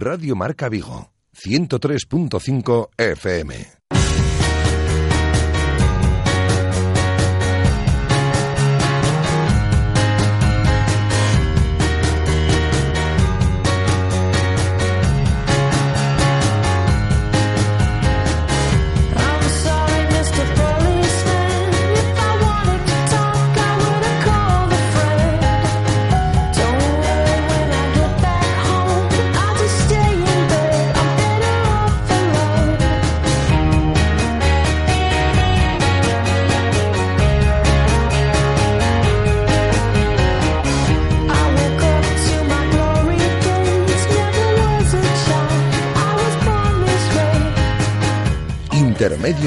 Radio Marca Vigo, 103.5 FM.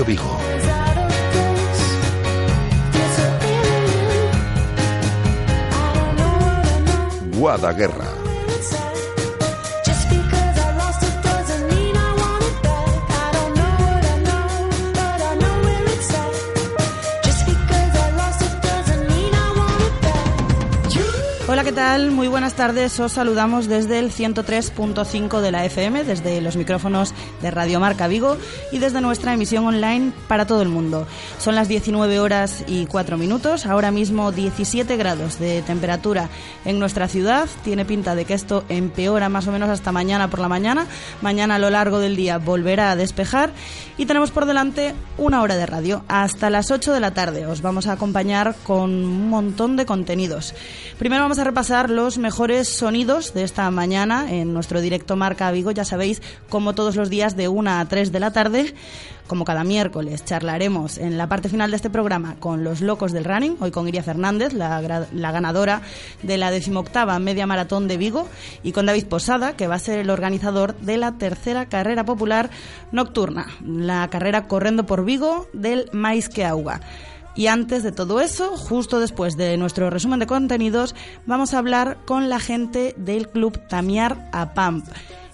Vigo. Guadaguerra. Hola, ¿qué tal? Muy buenas tardes. Os saludamos desde el 103.5 de la FM, desde los micrófonos de Radio Marca Vigo y desde nuestra emisión online para todo el mundo. Son las 19 horas y 4 minutos, ahora mismo 17 grados de temperatura en nuestra ciudad. Tiene pinta de que esto empeora más o menos hasta mañana por la mañana. Mañana a lo largo del día volverá a despejar y tenemos por delante una hora de radio. Hasta las 8 de la tarde os vamos a acompañar con un montón de contenidos. Primero vamos a repasar los mejores sonidos de esta mañana en nuestro directo Marca Vigo. Ya sabéis, como todos los días de 1 a 3 de la tarde, como cada miércoles, charlaremos en la parte final de este programa con los locos del running, hoy con Iria Fernández, la, ganadora de la decimoctava media maratón de Vigo, y con David Posada, que va a ser el organizador de la tercera carrera popular nocturna, la carrera corriendo por Vigo del Mais que Auga. Y antes de todo eso, justo después de nuestro resumen de contenidos, vamos a hablar con la gente del club Tamiar Apamp.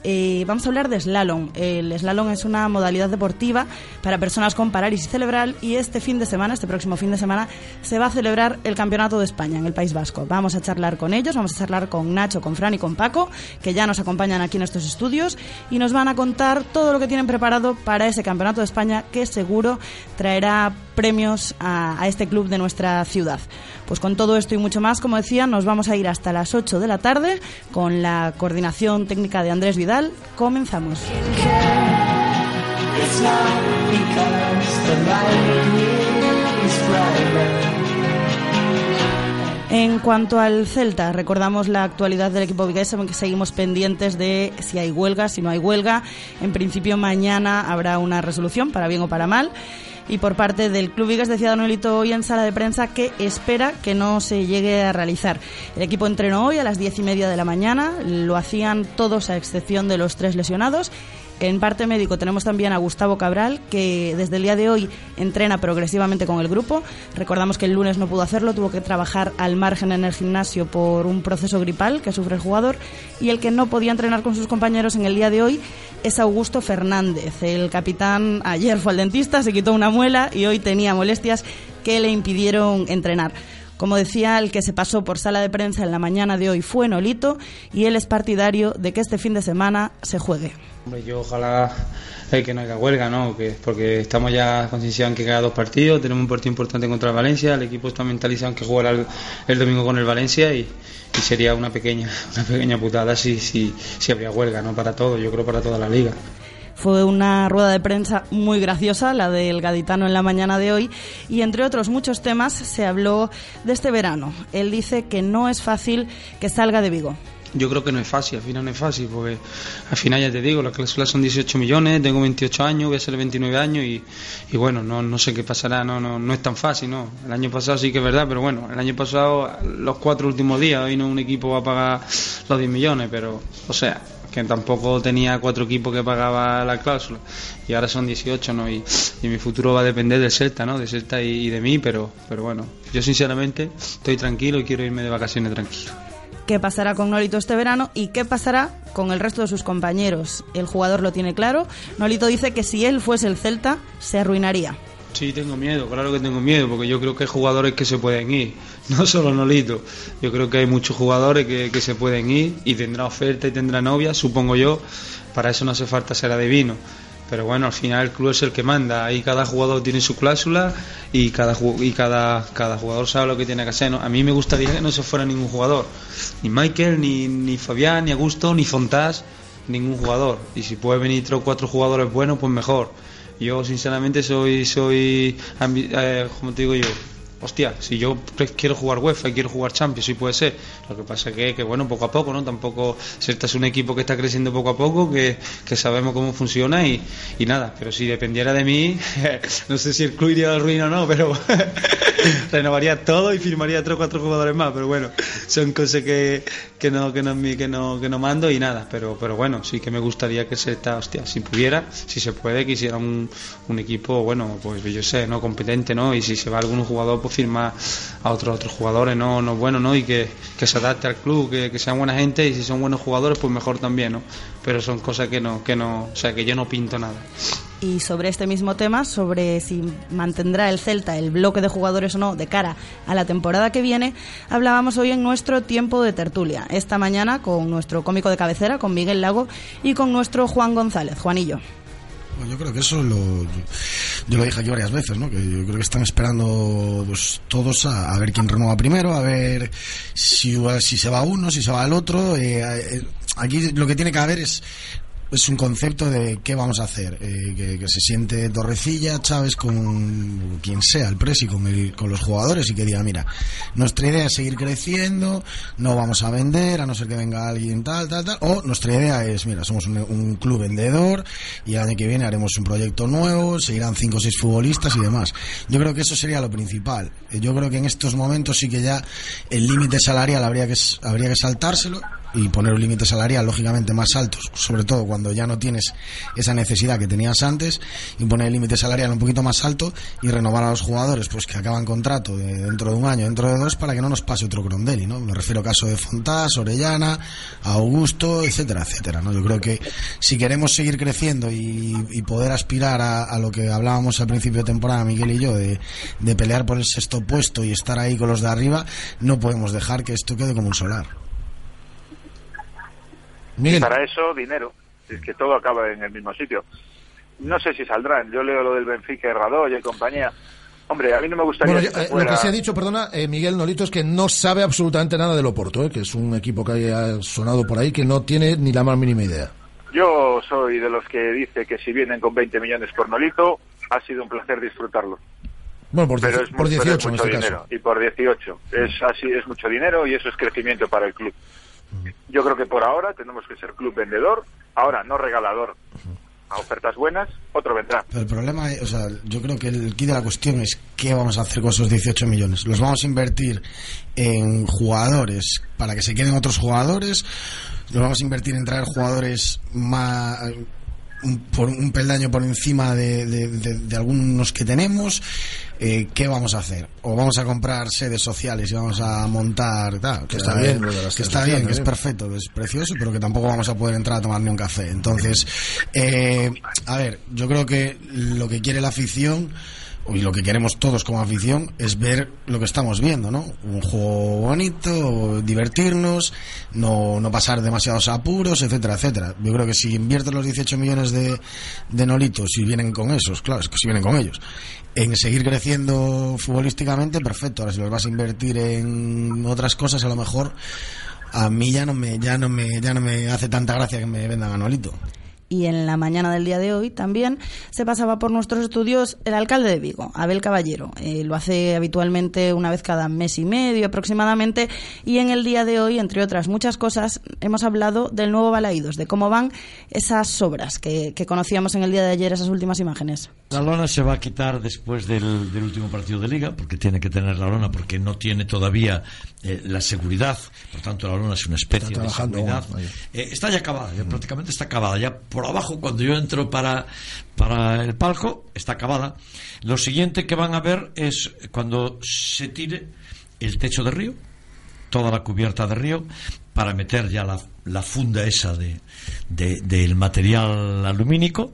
Eh, vamos a hablar de slalom. El slalom es una modalidad deportiva para personas con parálisis cerebral y este fin de semana, este próximo fin de semana, se va a celebrar el Campeonato de España en el País Vasco. Vamos a charlar con ellos, vamos a charlar con Nacho, con Fran y con Paco, que ya nos acompañan aquí en estos estudios y nos van a contar todo lo que tienen preparado para ese Campeonato de España que seguro traerá premios a, a este club de nuestra ciudad. Pues con todo esto y mucho más, como decía, nos vamos a ir hasta las 8 de la tarde con la coordinación técnica de Andrés Vidal. Comenzamos. En cuanto al Celta, recordamos la actualidad del equipo vigués, que seguimos pendientes de si hay huelga, si no hay huelga. En principio mañana habrá una resolución, para bien o para mal. Y por parte del Club Vigas decía Donelito hoy en sala de prensa que espera que no se llegue a realizar. El equipo entrenó hoy a las diez y media de la mañana, lo hacían todos a excepción de los tres lesionados en parte médico tenemos también a Gustavo Cabral, que desde el día de hoy entrena progresivamente con el grupo. Recordamos que el lunes no pudo hacerlo, tuvo que trabajar al margen en el gimnasio por un proceso gripal que sufre el jugador. Y el que no podía entrenar con sus compañeros en el día de hoy es Augusto Fernández. El capitán ayer fue al dentista, se quitó una muela y hoy tenía molestias que le impidieron entrenar. Como decía, el que se pasó por sala de prensa en la mañana de hoy fue Nolito y él es partidario de que este fin de semana se juegue. Hombre, yo ojalá eh, que no haya huelga, ¿no? Que, porque estamos ya concienciados en que queda dos partidos, tenemos un partido importante contra el Valencia, el equipo está mentalizado en que jugará el, el domingo con el Valencia y, y, sería una pequeña, una pequeña putada si, si, si habría huelga, ¿no? Para todo, yo creo para toda la liga. Fue una rueda de prensa muy graciosa, la del gaditano en la mañana de hoy, y entre otros muchos temas se habló de este verano. Él dice que no es fácil que salga de Vigo yo creo que no es fácil, al final no es fácil, porque al final ya te digo, la cláusula son 18 millones, tengo 28 años, voy a ser 29 años y, y bueno, no, no sé qué pasará, no, no, no es tan fácil, ¿no? El año pasado sí que es verdad, pero bueno, el año pasado, los cuatro últimos días, hoy no un equipo va a pagar los 10 millones, pero, o sea, que tampoco tenía cuatro equipos que pagaba la cláusula. Y ahora son 18 no y, y mi futuro va a depender del Celta no de Celta y, y, de mí pero pero bueno yo sinceramente estoy tranquilo y quiero irme de vacaciones tranquilo qué pasará con Nolito este verano y qué pasará con el resto de sus compañeros el jugador lo tiene claro Nolito dice que si él fuese el Celta se arruinaría Sí, tengo miedo, claro que tengo miedo, porque yo creo que hay jugadores que se pueden ir, no solo Nolito. Yo creo que hay muchos jugadores que, que se pueden ir y tendrá oferta y tendrá novia, supongo yo. Para eso no hace falta ser adivino. Pero bueno, al final el club es el que manda. Ahí cada jugador tiene su cláusula y cada y cada, cada jugador sabe lo que tiene que hacer. ¿no? A mí me gustaría que no se fuera ningún jugador. Ni Michael, ni, ni Fabián, ni Augusto, ni Fontás, ningún jugador. Y si puede venir tres o cuatro jugadores buenos, pues mejor. Yo sinceramente soy, soy, eh, como te digo yo, hostia, si yo quiero jugar UEFA y quiero jugar Champions, sí puede ser. Lo que pasa que, que bueno, poco a poco, ¿no? Tampoco, Celta es un equipo que está creciendo poco a poco, que, que sabemos cómo funciona y, y, nada, pero si dependiera de mí, no sé si el club iría al ruino o no, pero renovaría todo y firmaría tres o cuatro jugadores más, pero bueno, son cosas que, que no, que no, que no, que no mando y nada, pero, pero bueno, sí que me gustaría que Celta, hostia, si pudiera, si se puede, que hiciera un, un equipo, bueno, pues yo sé, ¿no? Competente, ¿no? Y si se va algún jugador, pues firma a otros otros jugadores no no buenos no y que, que se adapte al club que, que, sean buena gente y si son buenos jugadores pues mejor también no pero son cosas que no que no o sea que yo no pinto nada. Y sobre este mismo tema, sobre si mantendrá el Celta el bloque de jugadores o no de cara a la temporada que viene, hablábamos hoy en nuestro tiempo de tertulia. Esta mañana con nuestro cómico de cabecera, con Miguel Lago, y con nuestro Juan González, Juanillo. Yo creo que eso lo, yo lo dije aquí varias veces, ¿no? Que yo creo que están esperando pues, todos a, ver quién renueva primero, a ver si, si se va uno, si se va el otro. Eh, eh, aquí lo que tiene que haber es es un concepto de qué vamos a hacer. Eh, que, que, se siente Torrecilla, Chávez con quien sea, el presi, con, el, con los jugadores y que diga, mira, nuestra idea es seguir creciendo, no vamos a vender, a no ser que venga alguien tal, tal, tal. O nuestra idea es, mira, somos un, un club vendedor y el año que viene haremos un proyecto nuevo, seguirán cinco o seis futbolistas y demás. Yo creo que eso sería lo principal. Yo creo que en estos momentos sí que ya el límite salarial habría que, habría que saltárselo y poner un límite salarial lógicamente más alto, sobre todo cuando ya no tienes esa necesidad que tenías antes, y poner el límite salarial un poquito más alto y renovar a los jugadores pues que acaban contrato de dentro de un año, dentro de dos, para que no nos pase otro Crondelli, ¿no? Me refiero al caso de Fontás, Orellana, Augusto, etcétera, etcétera, ¿no? Yo creo que si queremos seguir creciendo y, y poder aspirar a, a, lo que hablábamos al principio de temporada, Miguel y yo, de pelear por el sexto puesto y estar ahí con los de arriba, no podemos dejar que esto quede como un solar. Miguel. Y para eso, dinero. Es que todo acaba en el mismo sitio. No sé si saldrán. Yo leo lo del Benfica, Radoy y compañía. Hombre, a mí no me gustaría. Bueno, que fuera... Lo que se ha dicho, perdona, eh, Miguel Nolito, es que no sabe absolutamente nada del Oporto, eh, que es un equipo que ha sonado por ahí que no tiene ni la más mínima idea. Yo soy de los que dice que si vienen con 20 millones por Nolito, ha sido un placer disfrutarlo. Bueno, por, pero es, por 18 pero es mucho en este dinero. caso. Y por 18. Es así, es mucho dinero y eso es crecimiento para el club. Yo creo que por ahora tenemos que ser club vendedor, ahora no regalador. A ofertas buenas, otro vendrá. Pero el problema, o sea, yo creo que el key de la cuestión es qué vamos a hacer con esos 18 millones. ¿Los vamos a invertir en jugadores para que se queden otros jugadores? ¿Los vamos a invertir en traer jugadores más un, por un peldaño por encima de, de, de, de algunos que tenemos, eh, ¿qué vamos a hacer? ¿O vamos a comprar sedes sociales y vamos a montar tal? Que está bien, que está bien, que es perfecto, que es precioso, pero que tampoco vamos a poder entrar a tomar ni un café. Entonces, eh, a ver, yo creo que lo que quiere la afición y lo que queremos todos como afición es ver lo que estamos viendo, ¿no? Un juego bonito, divertirnos, no, no pasar demasiados apuros, etcétera, etcétera. Yo creo que si invierten los 18 millones de, de Nolitos, si vienen con esos, claro, es que si vienen con ellos, en seguir creciendo futbolísticamente, perfecto. Ahora si los vas a invertir en otras cosas, a lo mejor a mí ya no me, ya no me, ya no me hace tanta gracia que me vendan a Nolito y en la mañana del día de hoy también se pasaba por nuestros estudios el alcalde de Vigo, Abel Caballero. Eh, lo hace habitualmente una vez cada mes y medio aproximadamente y en el día de hoy, entre otras muchas cosas, hemos hablado del nuevo Balaídos, de cómo van esas obras que, que conocíamos en el día de ayer, esas últimas imágenes. La lona se va a quitar después del, del último partido de liga, porque tiene que tener la lona, porque no tiene todavía eh, la seguridad, por tanto la lona es una especie de seguridad. Eh, está ya acabada, ya prácticamente está acabada, ya por abajo cuando yo entro para, para el palco está acabada. Lo siguiente que van a ver es cuando se tire el techo de río, toda la cubierta de río para meter ya la, la funda esa de, del material alumínico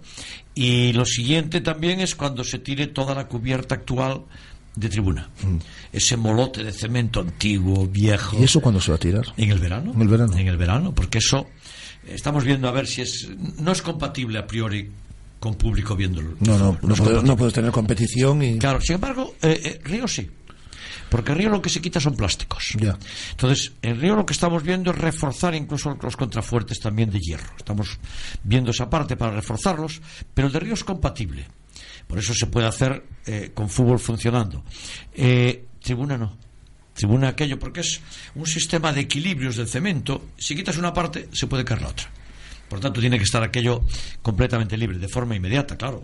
y lo siguiente también es cuando se tire toda la cubierta actual de tribuna. Mm. Ese molote de cemento antiguo, viejo. ¿Y eso cuándo se va a tirar? En el verano. En el verano. En el verano, porque eso estamos viendo a ver si es no es compatible a priori con público viéndolo. No, no, no, puedes, tener competición y Claro, sin embargo, eh, eh, Río sí. Porque Río lo que se quita son plásticos. Ya. Entonces, en Río lo que estamos viendo es reforzar incluso los contrafuertes también de hierro. Estamos viendo esa parte para reforzarlos, pero el de Río es compatible. Por eso se puede hacer eh, con fútbol funcionando. Eh, tribuna no. Tribuna aquello, porque es un sistema de equilibrios del cemento. Si quitas una parte, se puede caer la otra. Por tanto, tiene que estar aquello completamente libre, de forma inmediata, claro.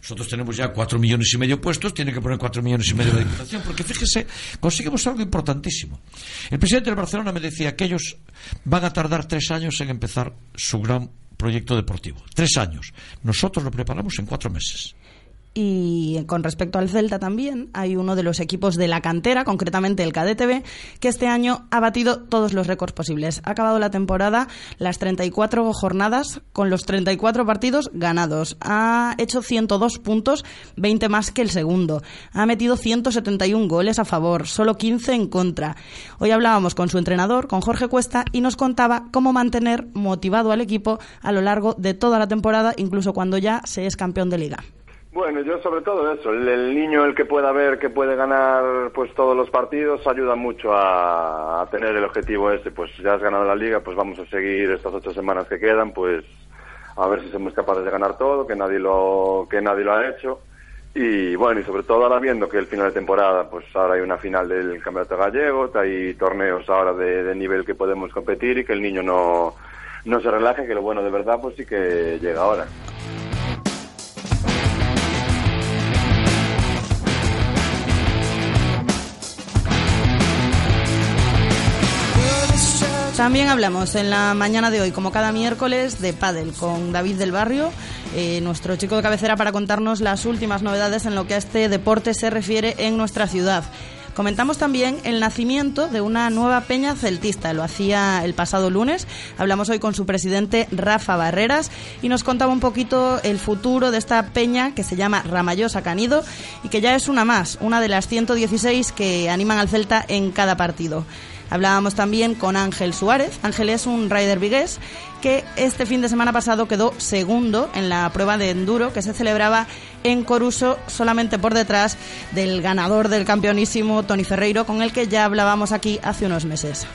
Nosotros tenemos ya cuatro millones y medio puestos, tiene que poner cuatro millones y medio de diputación, porque fíjese, conseguimos algo importantísimo. El presidente del Barcelona me decía que ellos van a tardar tres años en empezar su gran proyecto deportivo. Tres años. Nosotros lo preparamos en cuatro meses. Y con respecto al Celta también, hay uno de los equipos de la cantera, concretamente el KDTV, que este año ha batido todos los récords posibles. Ha acabado la temporada, las 34 jornadas, con los 34 partidos ganados. Ha hecho 102 puntos, 20 más que el segundo. Ha metido 171 goles a favor, solo 15 en contra. Hoy hablábamos con su entrenador, con Jorge Cuesta, y nos contaba cómo mantener motivado al equipo a lo largo de toda la temporada, incluso cuando ya se es campeón de liga. Bueno, yo sobre todo eso, el, niño el que pueda ver que puede ganar pues todos los partidos ayuda mucho a, tener el objetivo ese, pues ya has ganado la liga, pues vamos a seguir estas ocho semanas que quedan, pues a ver si somos capaces de ganar todo, que nadie lo que nadie lo ha hecho y bueno, y sobre todo ahora viendo que el final de temporada, pues ahora hay una final del Campeonato Gallego, hay torneos ahora de, de nivel que podemos competir y que el niño no, no se relaje, que lo bueno de verdad pues sí que llega ahora. También hablamos en la mañana de hoy, como cada miércoles, de pádel con David del Barrio, eh, nuestro chico de cabecera, para contarnos las últimas novedades en lo que a este deporte se refiere en nuestra ciudad. Comentamos también el nacimiento de una nueva peña celtista. Lo hacía el pasado lunes. Hablamos hoy con su presidente Rafa Barreras y nos contaba un poquito el futuro de esta peña que se llama Ramallosa Canido y que ya es una más, una de las 116 que animan al Celta en cada partido. Hablábamos también con Ángel Suárez. Ángel es un rider vigués que este fin de semana pasado quedó segundo en la prueba de enduro que se celebraba en Coruso, solamente por detrás del ganador del campeonísimo Tony Ferreiro, con el que ya hablábamos aquí hace unos meses.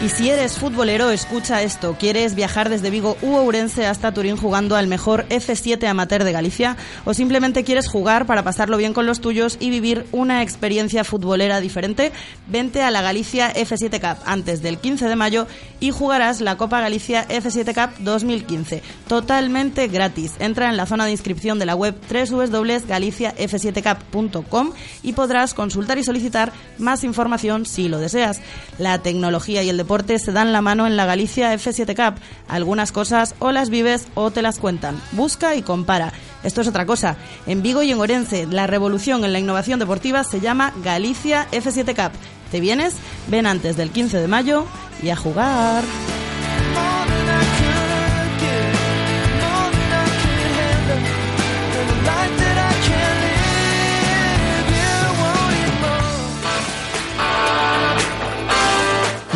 Y si eres futbolero, escucha esto. ¿Quieres viajar desde Vigo u Ourense hasta Turín jugando al mejor F7 amateur de Galicia? ¿O simplemente quieres jugar para pasarlo bien con los tuyos y vivir una experiencia futbolera diferente? Vente a la Galicia F7 Cup antes del 15 de mayo y jugarás la Copa Galicia F7 Cup 2015. Totalmente gratis. Entra en la zona de inscripción de la web www.galiciaf7cup.com y podrás consultar y solicitar más información si lo deseas. La tecnología y el deporte se dan la mano en la Galicia F7 Cup. Algunas cosas o las vives o te las cuentan. Busca y compara. Esto es otra cosa. En Vigo y en Orense, la revolución en la innovación deportiva se llama Galicia F7 Cup. ¿Te vienes? Ven antes del 15 de mayo y a jugar.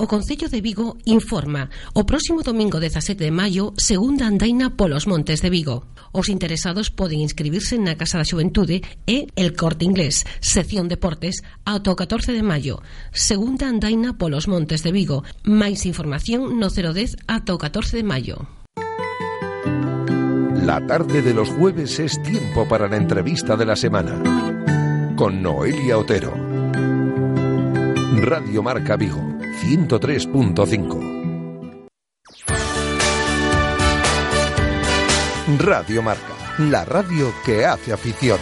O Concello de Vigo informa o próximo domingo 17 de maio segunda andaina polos Montes de Vigo. Os interesados poden inscribirse na Casa da Xuventude e El Corte Inglés, sección Deportes, ata o 14 de maio. Segunda andaina polos Montes de Vigo. Máis información no 010 ata o 14 de maio. La tarde de los jueves es tiempo para la entrevista de la semana. Con Noelia Otero. Radio Marca Vigo, 103.5. Radio Marca, la radio que hace afición.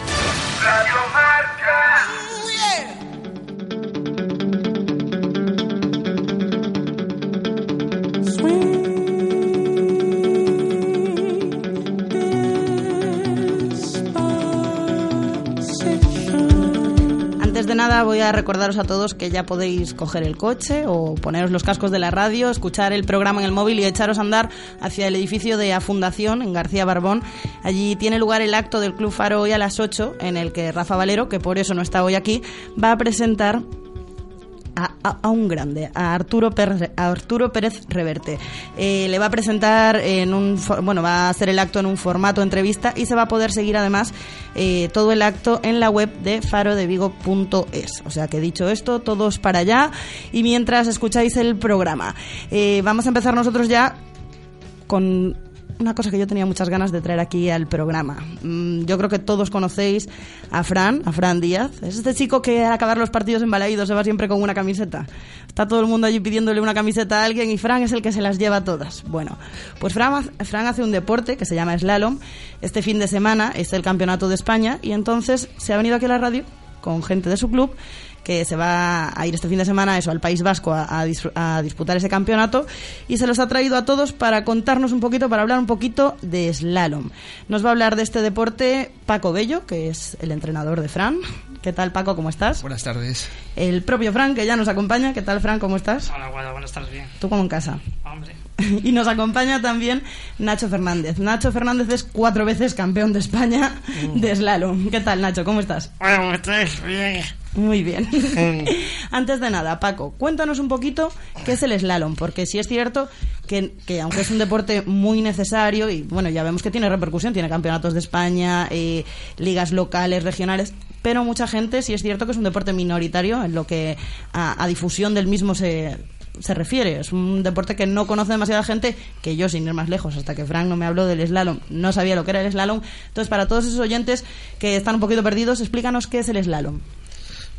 Voy a recordaros a todos que ya podéis coger el coche o poneros los cascos de la radio, escuchar el programa en el móvil y echaros a andar hacia el edificio de A Fundación en García Barbón. Allí tiene lugar el acto del Club Faro hoy a las 8 en el que Rafa Valero, que por eso no está hoy aquí, va a presentar a, un grande, a Arturo Pérez, a Arturo Pérez Reverte. Eh, le va a presentar en un, bueno, va a hacer el acto en un formato entrevista y se va a poder seguir además eh, todo el acto en la web de farodevigo.es. O sea que dicho esto, todos para allá y mientras escucháis el programa. Eh, vamos a empezar nosotros ya con una cosa que yo tenía muchas ganas de traer aquí al programa. Mm, yo creo que todos conocéis a Fran, a Fran Díaz. Es este chico que al acabar los partidos en Balaído se va siempre con una camiseta. Está todo el mundo allí pidiéndole una camiseta a alguien y Fran es el que se las lleva todas. Bueno, pues Fran, Fran hace un deporte que se llama slalom. Este fin de semana es el Campeonato de España y entonces se ha venido aquí a la radio con gente de su club que se va a ir este fin de semana eso, al País Vasco a, disputar ese campeonato y se los ha traído a todos para contarnos un poquito, para hablar un poquito de slalom. Nos va a hablar de este deporte Paco Bello, que es el entrenador de Fran. ¿Qué tal Paco? ¿Cómo estás? Buenas tardes. El propio Fran, que ya nos acompaña. ¿Qué tal Fran? ¿Cómo estás? Hola, bueno, buenas tardes, bien. ¿Tú como en casa? Hombre. y nos acompaña también Nacho Fernández. Nacho Fernández es cuatro veces campeón de España mm. de slalom. ¿Qué tal, Nacho? ¿Cómo estás? Bueno, estoy bien. Muy bien. Antes de nada, Paco, cuéntanos un poquito qué es el slalom, porque sí es cierto que, aunque es un deporte muy necesario y bueno, ya vemos que tiene repercusión, tiene campeonatos de España, eh, ligas locales, regionales, pero mucha gente sí es cierto que es un deporte minoritario en lo que a, difusión del mismo se, se refiere. Es un deporte que no conoce demasiada gente, que yo, sin ir más lejos, hasta que Frank no me habló del slalom, no sabía lo que era el slalom. Entonces, para todos esos oyentes que están un poquito perdidos, explícanos qué es el slalom.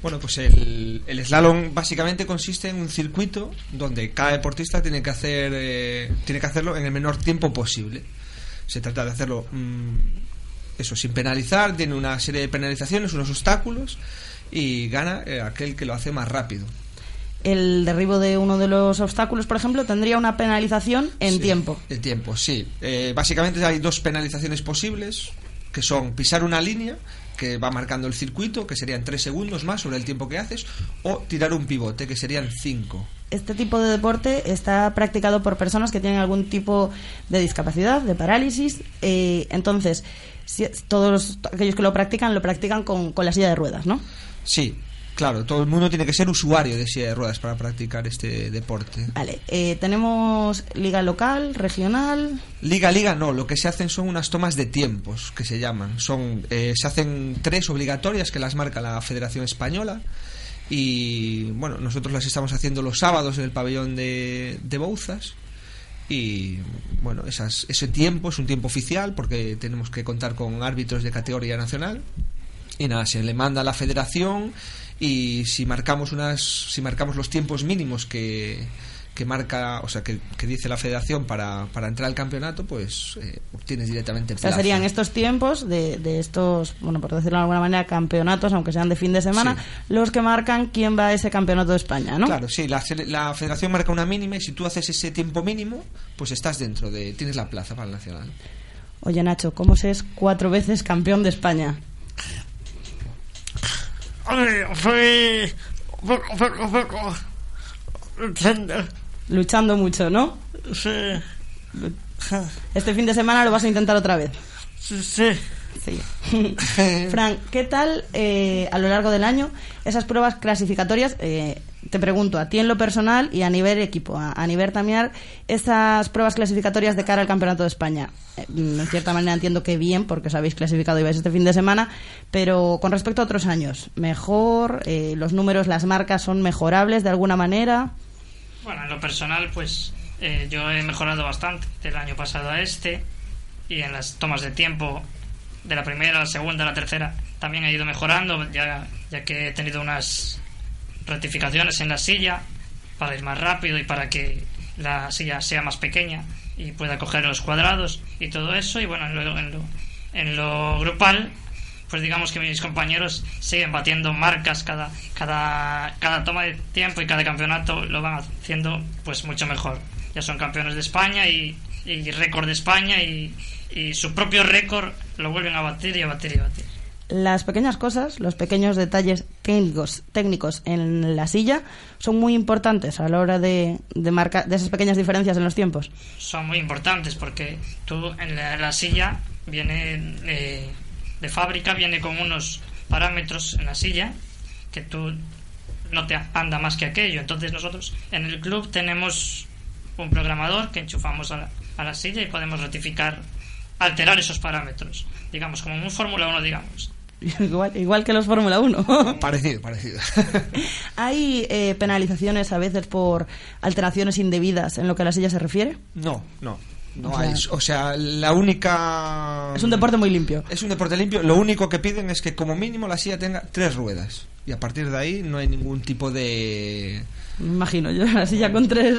Bueno, pues el, el, slalom básicamente consiste en un circuito donde cada deportista tiene que hacer eh, tiene que hacerlo en el menor tiempo posible. Se trata de hacerlo mm, eso sin penalizar, tiene una serie de penalizaciones, unos obstáculos y gana eh, aquel que lo hace más rápido. El derribo de uno de los obstáculos, por ejemplo, tendría una penalización en tiempo. En tiempo, sí. Eh, básicamente hay dos penalizaciones posibles, que son pisar una línea que va marcando el circuito, que serían tres segundos más sobre el tiempo que haces, o tirar un pivote, que serían cinco. Este tipo de deporte está practicado por personas que tienen algún tipo de discapacidad, de parálisis. Eh, entonces, todos aquellos que lo practican, lo practican con, con la silla de ruedas, ¿no? Sí, Claro, todo el mundo tiene que ser usuario de silla de ruedas para practicar este deporte. Vale, eh, tenemos liga local, regional. Liga, liga, no. Lo que se hacen son unas tomas de tiempos que se llaman. Son, eh, se hacen tres obligatorias que las marca la Federación Española y bueno, nosotros las estamos haciendo los sábados en el pabellón de, de Bouzas y bueno, esas, ese tiempo es un tiempo oficial porque tenemos que contar con árbitros de categoría nacional y nada, se le manda a la federación y si marcamos unas si marcamos los tiempos mínimos que, que marca, o sea, que, dice la federación para, para entrar al campeonato, pues eh, obtienes directamente el O sea, serían estos tiempos de, de, estos, bueno, por decirlo de alguna manera, campeonatos, aunque sean de fin de semana, los que marcan quién va a ese campeonato de España, ¿no? Claro, sí, la, la federación marca una mínima y si tú haces ese tiempo mínimo, pues estás dentro de, tienes la plaza para el nacional. Oye, Nacho, ¿cómo se es cuatro veces campeón de España? Fui poco, poco, luchando. Luchando mucho, ¿no? Sí. Este fin de semana lo vas a intentar otra vez. Sí. sí. Frank, ¿qué tal eh, a lo largo del año esas pruebas clasificatorias? Eh, te pregunto, a ti en lo personal y a nivel equipo, a, nivel también, esas pruebas clasificatorias de cara al Campeonato de España. Eh, en cierta manera entiendo que bien, porque os habéis clasificado y vais este fin de semana, pero con respecto a otros años, ¿mejor? ¿Los números, las marcas son mejorables de alguna manera? Bueno, en lo personal, pues yo he mejorado bastante del año pasado a este y en las tomas de tiempo de la primera, la segunda, la tercera también ha ido mejorando, ya, ya que he tenido unas rectificaciones en la silla para ir más rápido y para que la silla sea más pequeña y pueda coger los cuadrados y todo eso. Y bueno, en lo, en lo, en lo grupal, pues digamos que mis compañeros siguen batiendo marcas cada, cada, cada toma de tiempo y cada campeonato lo van haciendo pues mucho mejor. Ya son campeones de España y, y récord de España y, y su propio récord lo vuelven a batir y a batir y a batir. Las pequeñas cosas, los pequeños detalles técnicos, técnicos en la silla son muy importantes a la hora de, de marcar de esas pequeñas diferencias en los tiempos. Son muy importantes porque tú en la, la silla viene eh, de fábrica, viene con unos parámetros en la silla que tú no te anda más que aquello. Entonces nosotros en el club tenemos un programador que enchufamos a la, a la silla y podemos rectificar, alterar esos parámetros. Digamos, como un Fórmula 1, digamos. Igual, igual que los Fórmula 1. parecido, parecido. ¿Hay eh, penalizaciones a veces por alteraciones indebidas en lo que a la silla se refiere? No, no. No O sea- hay, o sea, la única... Es un deporte muy limpio. Es un deporte limpio. Lo único que piden es que como mínimo la silla tenga tres ruedas. Y a partir de ahí no hay ningún tipo de... Me imagino yo, la silla con tres.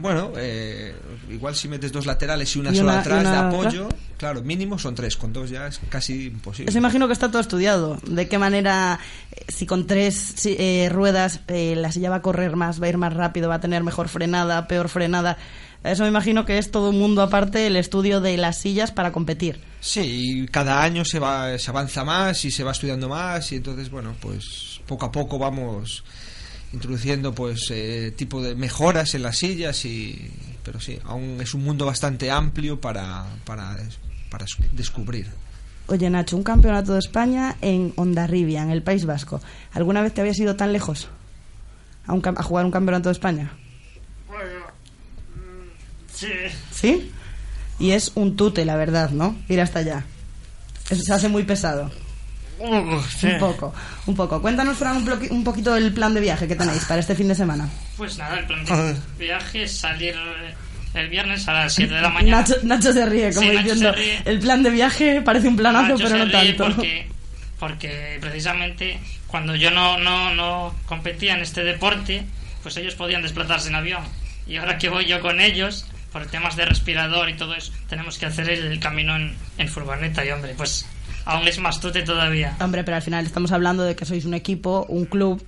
Bueno, eh, igual si metes dos laterales y una Y sola una- atrás de apoyo, claro, mínimo son tres. Con dos ya es casi imposible. Eso imagino que está todo estudiado. De qué manera, eh, si con tres eh, ruedas eh, la silla va a correr más, va a ir más rápido, va a tener mejor frenada, peor frenada. Eso me imagino que es todo un mundo aparte el estudio de las sillas para competir. Sí, y cada año se va se avanza más y se va estudiando más y entonces bueno, pues poco a poco vamos introduciendo pues eh, tipo de mejoras en las sillas y pero sí, aún es un mundo bastante amplio para para para es- descubrir. Oye, Nacho, un campeonato de España en Ondarribia, en el País Vasco. ¿Alguna vez te habías ido tan lejos a, un cam- a jugar un campeonato de España? Bueno, mm, sí. ¿Sí? Y es un tute, la verdad, ¿no? Ir hasta allá. Es- se hace muy pesado. Uh, sí. Un poco, un poco. Cuéntanos, Fran, un, poquito el plan de viaje que tenéis para este fin de semana. Pues nada, el plan de viaje es salir el viernes a las 7 de la mañana. Nacho, Nacho se ríe, como Sí, diciendo, ríe. el plan de viaje parece un planazo, Nacho pero se no ríe tanto. Porque, porque precisamente cuando yo no, no, no competía en este deporte, pues ellos podían desplazarse en avión. Y ahora que voy yo con ellos, por temas de respirador y todo eso, tenemos que hacer el camino en, en furgoneta. Y hombre, pues aún es más tute todavía. Hombre, pero al final estamos hablando de que sois un equipo, un club,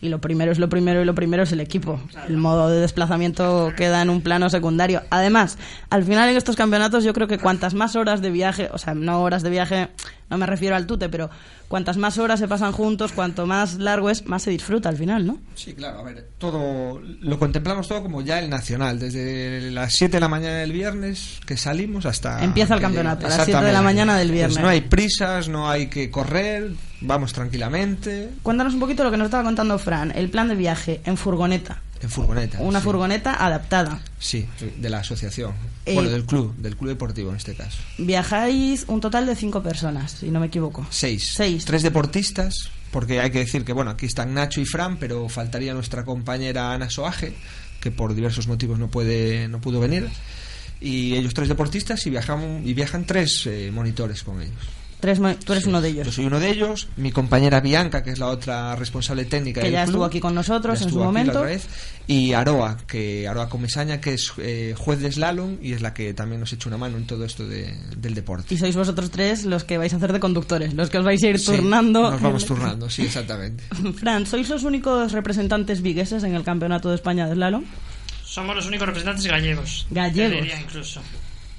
y lo primero es lo primero y lo primero es el equipo. El modo de desplazamiento queda en un plano secundario. Además, al final en estos campeonatos yo creo que cuantas más horas de viaje, o sea, no horas de viaje, no me refiero al tute, pero cuantas más horas se pasan juntos, cuanto más largo es, más se disfruta al final, ¿no? Sí, claro, a ver, todo lo contemplamos todo como ya el nacional, desde las 7 de la mañana del viernes que salimos hasta Empieza el campeonato, a las 7 de la mañana del Pues viernes. no hay prisas, no hay que correr, vamos tranquilamente Cuéntanos un poquito lo que nos estaba contando Fran, el plan de viaje en furgoneta. en furgoneta. Una sí. furgoneta adaptada. Sí, de la asociación. Eh, bueno, del club, del club deportivo en este caso. Viajáis un total de cinco personas, si no me equivoco. Seis. Seis. Tres deportistas, porque hay que decir que, bueno, aquí están Nacho y Fran, pero faltaría nuestra compañera Ana Soaje, que por diversos motivos no puede no pudo venir. Y ellos tres deportistas y viajan, y viajan tres eh, monitores con ellos. Tres, tú eres uno de ellos. Yo soy uno de ellos, mi compañera Bianca, que es la otra responsable técnica Que del ya club, estuvo aquí con nosotros en su momento. y Aroa, que Aroa Comesaña, que es eh, juez de slalom y es la que también nos echa una mano en todo esto de- del deporte. Y sois vosotros tres los que vais a hacer de conductores, los que os vais a ir Sí, turnando. Nos vamos turnando, sí, exactamente. Fran, ¿sois los únicos representantes vigueses en el Campeonato de España de slalom? Somos los únicos representantes gallegos. Gallegos. Incluso.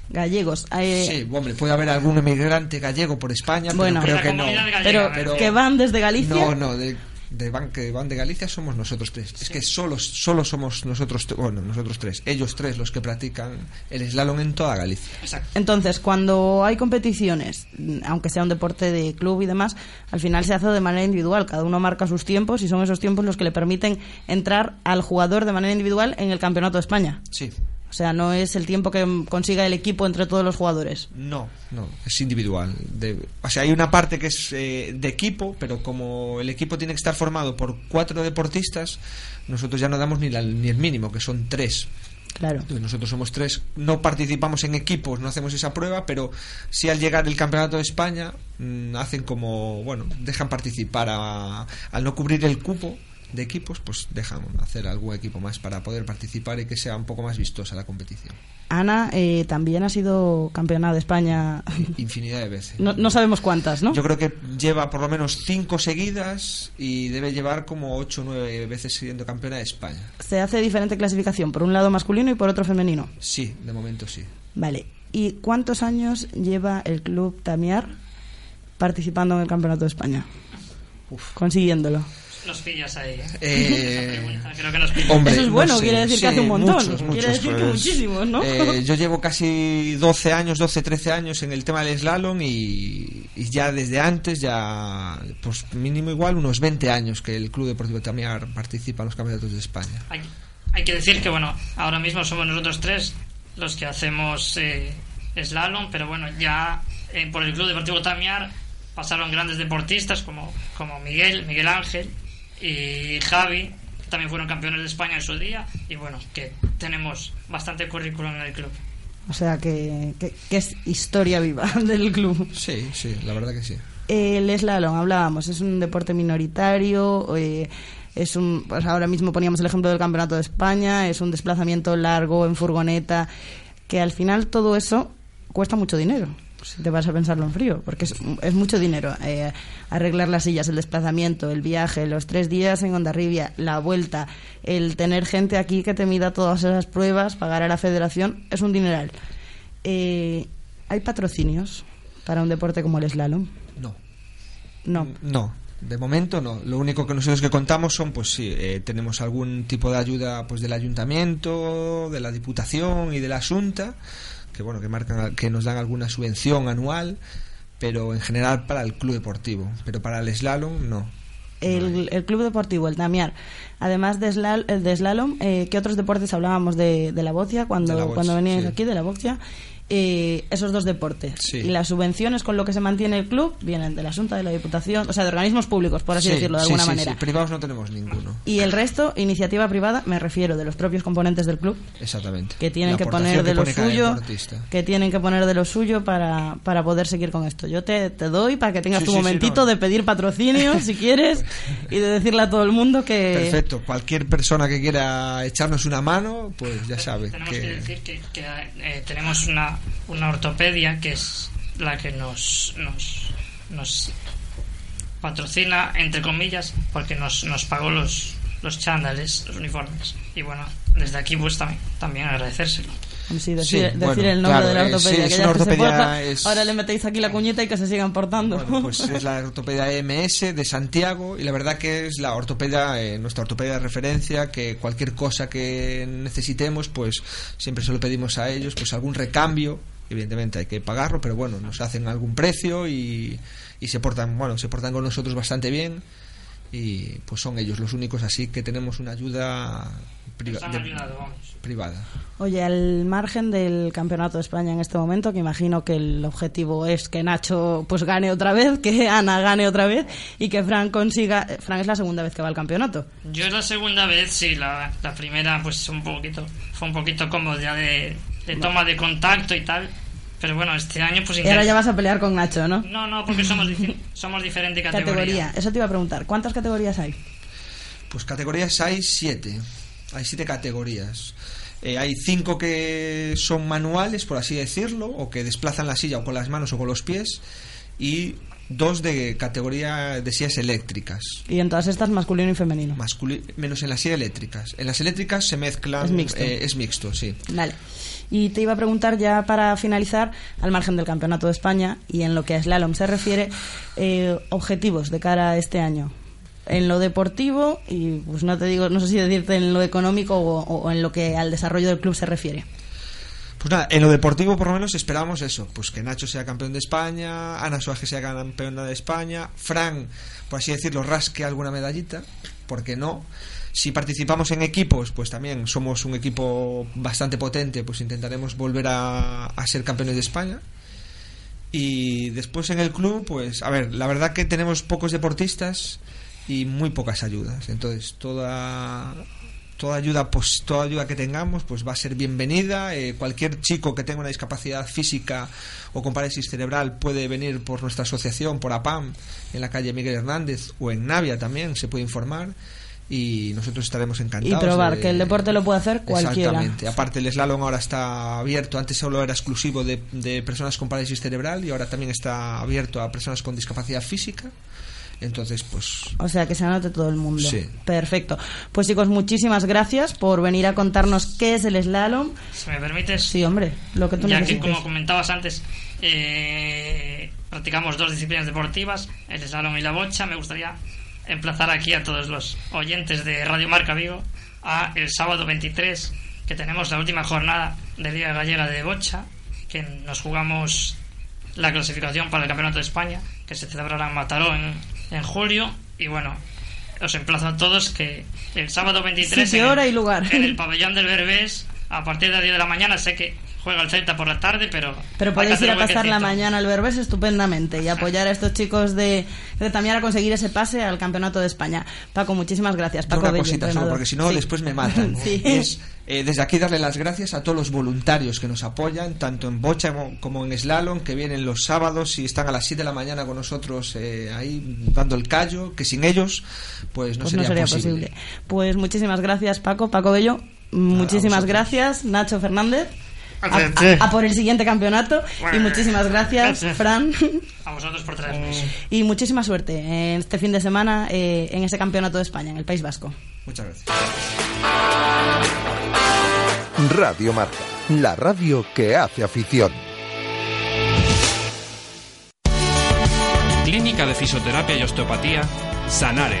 Gallegos. eh, Sí, hombre, puede haber algún emigrante gallego por España, Bueno. pero creo que no. gallega, Pero, ¿que van desde Galicia? No, no, de, de van, que van de Galicia somos nosotros tres. Es que solo, solo somos nosotros, bueno, nosotros tres, ellos tres los que practican el slalom en toda Galicia. Entonces, cuando hay competiciones, mm, aunque sea un deporte de club y demás, al final se hace de manera individual. Cada uno marca sus tiempos y son esos tiempos los que le permiten entrar al jugador de manera individual en el Campeonato de España. Sí. O sea, no es el tiempo que consiga el equipo entre todos los jugadores. No, no, es individual. De- o sea, hay una parte que es eh, de equipo, pero como el equipo tiene que estar formado por cuatro deportistas, nosotros ya no damos ni, la- ni el mínimo, que son tres. Claro. Entonces, nosotros somos tres, no participamos en equipos, no hacemos esa prueba, pero si al llegar el campeonato de España mm, hacen como, bueno, dejan participar a- al no cubrir el cupo de equipos, pues dejan hacer algún equipo más para poder participar y que sea un poco más vistosa la competición. Ana eh, también ha sido campeona de España. Infinidad de veces. No, no sabemos cuántas, ¿no? Yo creo que lleva por lo menos cinco seguidas y debe llevar como ocho o nueve veces siendo campeona de España. Se hace diferente clasificación, por un lado masculino y por otro femenino. Sí, de momento sí. Vale. ¿Y cuántos años lleva el club Tamiar participando en el Campeonato de España? Consiguiéndolo. Nos pillas ahí. ¿eh? Eh, Creo que nos pillas. Hombre, Eso es bueno, no sé, quiere decir que sí, hace un montón. muchos, quiere muchos, decir que pues, muchísimos, ¿no? eh, yo llevo casi 12 años, 12, 13 años en el tema del slalom y, y ya desde antes, ya pues mínimo igual unos 20 años que el Club Deportivo Tamiar participa en los campeonatos de España. Hay, hay que decir que, bueno, ahora mismo somos nosotros tres los que hacemos eh, slalom, pero bueno, ya eh, por el Club Deportivo Tamiar pasaron grandes deportistas como, como Miguel, Miguel Ángel y Javi, también fueron campeones de España en su día, y bueno, que tenemos bastante currículum en el club. O sea, que, que- que es historia viva del club. Sí, sí, la verdad que sí. El slalom, hablábamos, es un deporte minoritario, eh, es un, pues ahora mismo poníamos el ejemplo del Campeonato de España, es un desplazamiento largo en furgoneta, que al final todo eso cuesta mucho dinero, si te vas a pensarlo en frío, porque es, es mucho dinero. eh, arreglar las sillas, el desplazamiento, el viaje, los tres días en Ondarribia, la vuelta, el tener gente aquí que te mida todas esas pruebas, pagar a la federación, es un dineral. Eh, ¿Hay patrocinios para un deporte como el slalom? No. No. No, de momento no. Lo único que nosotros que contamos son, pues sí, eh, tenemos algún tipo de ayuda pues del ayuntamiento, de la diputación y de la asunta, que bueno, que marcan, que nos dan alguna subvención anual, pero en general para el club deportivo, pero para el slalom no. El, el club deportivo, el Tamiar, además de, slal- el de slalom, eh, ¿qué otros deportes hablábamos de, de la bocia cuando, De la bocha, cuando veníais sí. aquí, de la bocia? Eh, esos dos deportes. Sí. Y las subvenciones con lo que se mantiene el club vienen de la Asunta, de la Diputación, o sea, de organismos públicos, por así Sí, decirlo de sí, alguna sí, manera. sí, Privados no tenemos ninguno. Y el resto, iniciativa privada, me refiero de los propios componentes del club, Exactamente. que tienen La que poner de lo suyo, que tienen que poner de lo suyo para, para poder seguir con esto. Yo te, te doy para que tengas Sí, tu sí, sí, momentito no. de pedir patrocinio, si quieres, y de decirle a todo el mundo que... Perfecto. Cualquier persona que quiera echarnos una mano, pues ya sabe Tenemos que que decir que, que, eh, tenemos una, una ortopedia que es la que nos, nos, nos patrocina, entre comillas, porque nos, nos pagó los, los chándales, los uniformes. Y bueno, desde aquí pues también, también agradecérselo. Sí, decir, Sí, decir bueno, el nombre claro, de la ortopedia. sí, es que ortopedia, porta, es- Ahora le metéis aquí la cuñita y que se sigan portando. Bueno, pues es la ortopedia EMS de Santiago y la verdad que es la ortopedia, eh, nuestra ortopedia de referencia, que cualquier cosa que necesitemos, pues siempre se lo pedimos a ellos, pues algún recambio, evidentemente hay que pagarlo, pero bueno, nos hacen algún precio y, y se portan, bueno, se portan con nosotros bastante bien y pues son ellos los únicos así que tenemos una ayuda priva- Nos han de- ayudado, vamos. privada. Oye, al margen del Campeonato de España en este momento, que imagino que el objetivo es que Nacho pues gane otra vez, que Ana gane otra vez y que Fran consiga... eh, Fran es la segunda vez que va al campeonato. Yo es la segunda vez, sí, la, la primera pues un poquito, fue un poquito cómodo ya de, de toma de contacto y tal. Pero bueno, este año pues Y ahora ya vas a pelear con Nacho, ¿no? No, no, porque somos, somos diferente categoría. Categoría. Eso te iba a preguntar. ¿Cuántas categorías hay? Pues categorías hay siete. Hay siete categorías. Eh, hay cinco que son manuales, por así decirlo, o que desplazan la silla o con las manos o con los pies, y dos de categoría de sillas eléctricas. Y en todas estas masculino y femenino. Masculi- menos en las sillas eléctricas. En las eléctricas se mezclan. Es mixto. eh, es mixto, sí. Vale. Y te iba a preguntar ya para finalizar, al margen del Campeonato de España y en lo que a slalom se refiere, eh, objetivos de cara a este año. En lo deportivo y pues no te digo, no sé si decirte en lo económico o, o en lo que al desarrollo del club se refiere. Pues nada, en lo deportivo por lo menos esperamos eso, pues que Nacho sea campeón de España, Ana Suárez sea campeona de España, Fran, por así decirlo, rasque alguna medallita, porque no. Si participamos en equipos, pues también somos un equipo bastante potente, pues intentaremos volver a, a ser campeones de España. Y después en el club, pues, a ver, la verdad que tenemos pocos deportistas y muy pocas ayudas. Entonces, toda toda ayuda pues toda ayuda que tengamos pues va a ser bienvenida eh, cualquier chico que tenga una discapacidad física o con parálisis cerebral puede venir por nuestra asociación por APAM en la calle Miguel Hernández o en Navia también se puede informar y nosotros estaremos encantados. Y probar que el deporte lo puede hacer cualquiera. Exactamente. Aparte, el slalom ahora está abierto. Antes solo era exclusivo de, de personas con parálisis cerebral y ahora también está abierto a personas con discapacidad física. Entonces, pues. O sea, que se anote todo el mundo. Sí. Perfecto. Pues chicos, muchísimas gracias por venir a contarnos qué es el slalom. Si me permites. Sí, hombre, lo que tú Ya que, como comentabas antes, eh, practicamos dos disciplinas deportivas, el slalom y la bocha. Me gustaría emplazar aquí a todos los oyentes de Radio Marca Vigo a el sábado 23, que tenemos la última jornada de Liga Gallega de Bocha, que nos jugamos la clasificación para el Campeonato de España, que se celebrará en Mataró en, en julio. Y bueno, os emplazo a todos que el sábado 23 Sitio, en, hora y lugar. en el pabellón del Berbés, a partir de las 10 de la mañana, sé que juega el Celta por la tarde, pero... Pero podéis ir a pasar la mañana al Berbés estupendamente y apoyar a estos chicos de, de Tamiara a conseguir ese pase al Campeonato de España. Paco, muchísimas gracias. Paco una Bello, cosita solo, porque si no Sí. después me matan. Sí. Es, eh, desde aquí darle las gracias a todos los voluntarios que nos apoyan, tanto en bocha como- como en slalom, que vienen los sábados y están a las 7 de la mañana con nosotros eh, ahí dando el callo, que sin ellos pues no, Pues sería, no sería posible. posible. Pues muchísimas gracias, Paco. Paco Bello, muchísimas gracias. Nacho Fernández. A, a- a por el siguiente campeonato y muchísimas gracias Fran A vosotros por traernos. y muchísima suerte en este fin de semana eh, en ese campeonato de España en el País Vasco Muchas gracias. Radio Marca, la radio que hace afición. Clínica de Fisioterapia y Osteopatía, Sanare.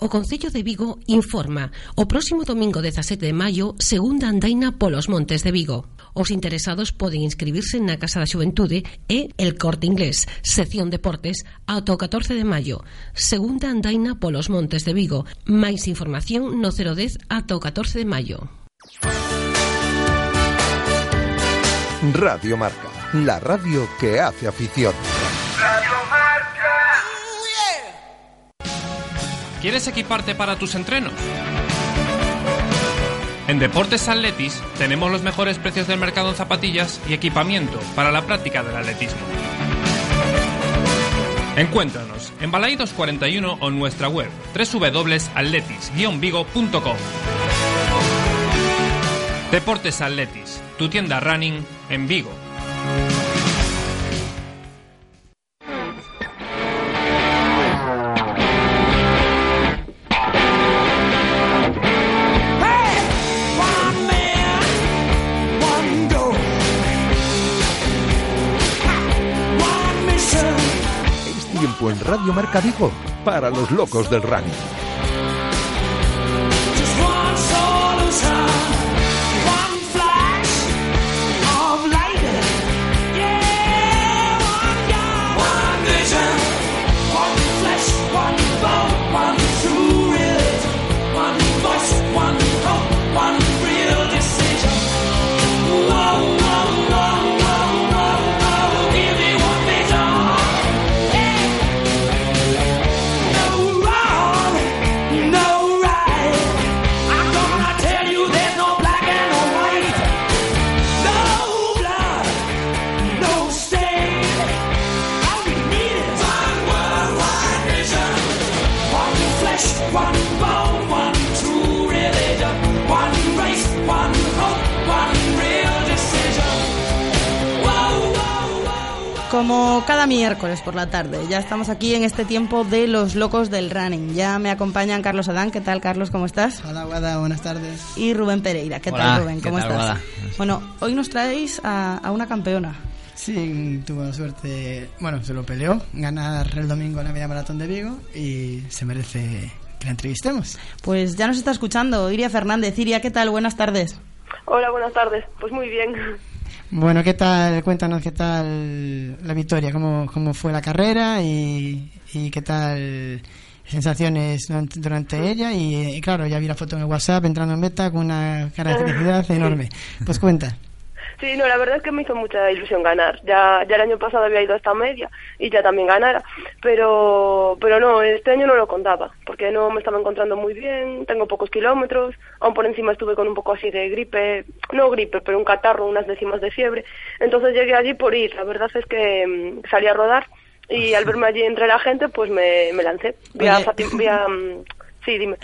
O Concello de Vigo informa o próximo domingo 17 de maio segunda andaina polos Montes de Vigo. Os interesados poden inscribirse na Casa da Xuventude e El Corte Inglés, sección Deportes, ata o 14 de maio. Segunda andaina polos Montes de Vigo. Máis información no 010 ata o 14 de maio. Radio Marca, la radio que hace afición. ¿Quieres equiparte para tus entrenos? En Deportes Atletis tenemos los mejores precios del mercado en zapatillas y equipamiento para la práctica del atletismo. Encuéntranos en Balaídos 41 o en nuestra web www.atletis-vigo.com. Deportes Atletis, tu tienda running en Vigo. Radio Marca Vigo para los locos del running. Como cada miércoles por la tarde, ya estamos aquí en este tiempo de los locos del running. Ya me acompañan Carlos Adán. ¿Qué tal, Carlos? ¿Cómo estás? Hola, Guada, buenas tardes. Y Rubén Pereira. ¿Qué Hola, tal, Rubén? ¿qué ¿Cómo tal, estás? Guada? Bueno, hoy nos traéis a, a una campeona. Sí, tuvo la suerte, bueno, se lo peleó, ganar el domingo la media maratón de Vigo y se merece que la entrevistemos. Pues ya nos está escuchando Iria Fernández. Iria, ¿qué tal? Buenas tardes. Hola, buenas tardes. Pues muy bien. Bueno, ¿qué tal? Cuéntanos qué tal la victoria, cómo, cómo fue la carrera y, y qué tal sensaciones durante, durante ella y, y, claro, ya vi la foto en el WhatsApp entrando en meta con una cara de felicidad enorme. Pues cuenta. Sí, no, la verdad es que me hizo mucha ilusión ganar. Ya, ya el año pasado había ido a esta media y ya también ganara, pero, pero no, este año no lo contaba, porque no me estaba encontrando muy bien, tengo pocos kilómetros, aún por encima estuve con un poco así de gripe, no gripe, pero un catarro, unas décimas de fiebre. Entonces llegué allí por ir, la verdad es que mm, salí a rodar y al verme allí entre la gente, pues me, me lancé. Vi a, Fatim, vi a, mm, sí, dime.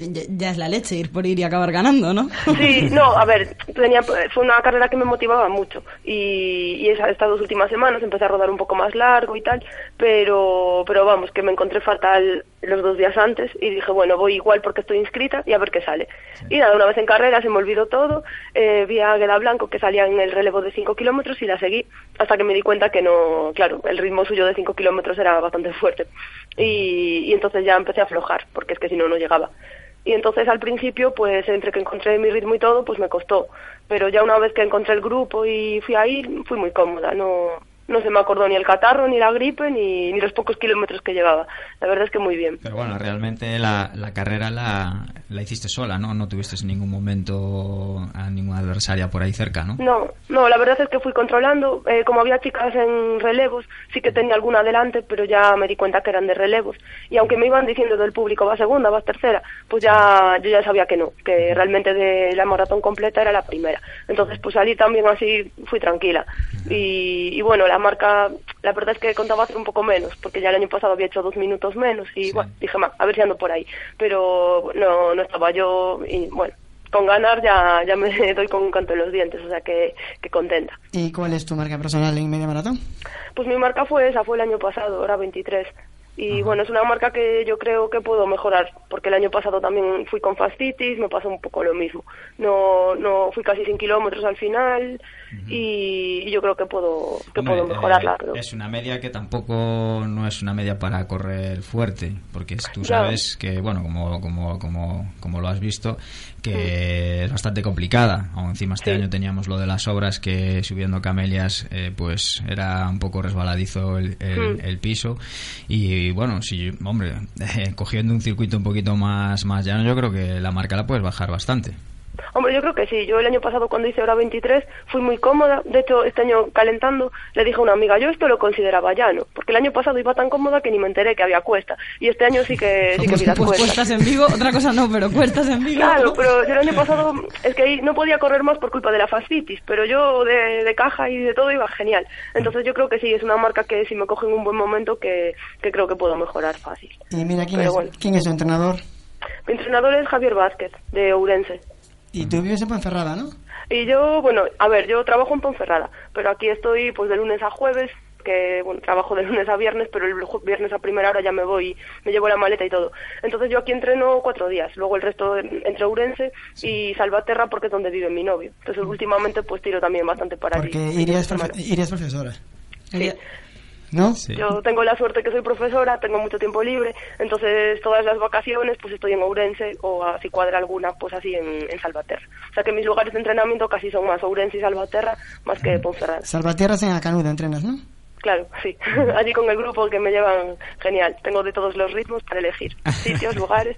Ya, es la leche ir por ir y acabar ganando, ¿no? Sí, no, a ver, tenía, fue una carrera que me motivaba mucho y, y esa, estas dos últimas semanas empecé a rodar un poco más largo y tal, pero, pero vamos, que me encontré fatal los dos días antes y dije, bueno, voy igual porque estoy inscrita y a ver qué sale. Sí. Y nada, una vez en carrera se me olvidó todo, eh, vi a Águeda Blanco que salía en el relevo de 5 kilómetros y la seguí hasta que me di cuenta que no, claro, el ritmo suyo de 5 kilómetros era bastante fuerte y, y entonces ya empecé a aflojar porque es que si no, no llegaba y entonces al principio pues entre que encontré mi ritmo y todo pues me costó. Pero ya una vez que encontré el grupo y fui a ir fui muy cómoda no no se me acordó ni el catarro, ni la gripe, ni, ni los pocos kilómetros que llevaba. La verdad es que muy bien. Pero bueno, realmente la, la carrera la, la hiciste sola, ¿no? No tuviste en ningún momento a ninguna adversaria por ahí cerca, ¿no? No, no, la verdad es que fui controlando. Eh, como había chicas en relevos, sí que tenía alguna adelante, pero ya me di cuenta que eran de relevos. Y aunque me iban diciendo del público, va segunda, va tercera, pues ya yo ya sabía que no, que realmente de la maratón completa era la primera. Entonces, pues salí también así, fui tranquila. Y, y bueno, la marca, la verdad es que contaba hacer un poco menos, porque ya el año pasado había hecho dos minutos menos y sí. bueno, dije, a ver si ando por ahí. Pero no, no estaba yo y bueno, con ganar ya, ya me doy con un canto en los dientes, o sea que, que contenta. ¿Y cuál es tu marca personal en media maratón? Pues mi marca fue esa, fue el año pasado, hora 23. Y Ajá. bueno, es una marca que yo creo que puedo mejorar, porque el año pasado también fui con fascitis, me pasó un poco lo mismo. No, no fui casi 100 kilómetros al final y, y, yo creo que puedo, que Hombre, puedo mejorarla. Eh, es una media que tampoco no es una media para correr fuerte, porque tú sabes claro. que, bueno, como, como, como, como lo has visto, que sí. es bastante complicada. Aún encima este sí. año teníamos lo de las obras que subiendo camelias eh, pues era un poco resbaladizo el, el, mm. el piso y bueno, si hombre, cogiendo un circuito un poquito más más llano, yo creo que la marca la puedes bajar bastante. Hombre, yo creo que sí. Yo el año pasado cuando hice hora 23 fui muy cómoda. De hecho, este año calentando le dije a una amiga, yo esto lo consideraba llano. Porque el año pasado iba tan cómoda que ni me enteré que había cuesta. Y este año sí que, sí que vi las pues cuestas. cuestas en Vigo, otra cosa no, pero cuestas en Vigo. Claro, pero yo el año pasado es que ahí no podía correr más por culpa de la fascitis. Pero yo de, de caja y de todo iba genial. Entonces yo creo que sí, es una marca que si me coge en un buen momento que, que creo que puedo mejorar fácil. Y mira, ¿quién, es, bueno. ¿quién es su entrenador? Mi entrenador es Javier Vázquez, de Ourense. Y tú vives en Ponferrada, ¿no? Y yo, bueno, a ver, yo trabajo en Ponferrada, pero aquí estoy pues de lunes a jueves, que bueno, trabajo de lunes a viernes, pero el viernes a primera hora ya me voy, me llevo la maleta y todo. Entonces yo aquí entreno cuatro días, luego el resto entre Ourense sí. y Salvaterra porque es donde vive mi novio. Entonces últimamente pues tiro también bastante para porque allí. Porque irías, profe irías profesora. Sí. ¿No? Sí. Yo tengo la suerte que soy profesora, tengo mucho tiempo libre, entonces todas las vacaciones pues estoy en Ourense o así cuadra alguna pues así en, en, Salvaterra. O sea que mis lugares de entrenamiento casi son más Ourense y Salvaterra más que Ponferrada. Salvaterra es en Acanuda entrenas, ¿no? Claro, sí. Allí con el grupo que me llevan genial. Tengo de todos los ritmos para elegir sitios, lugares.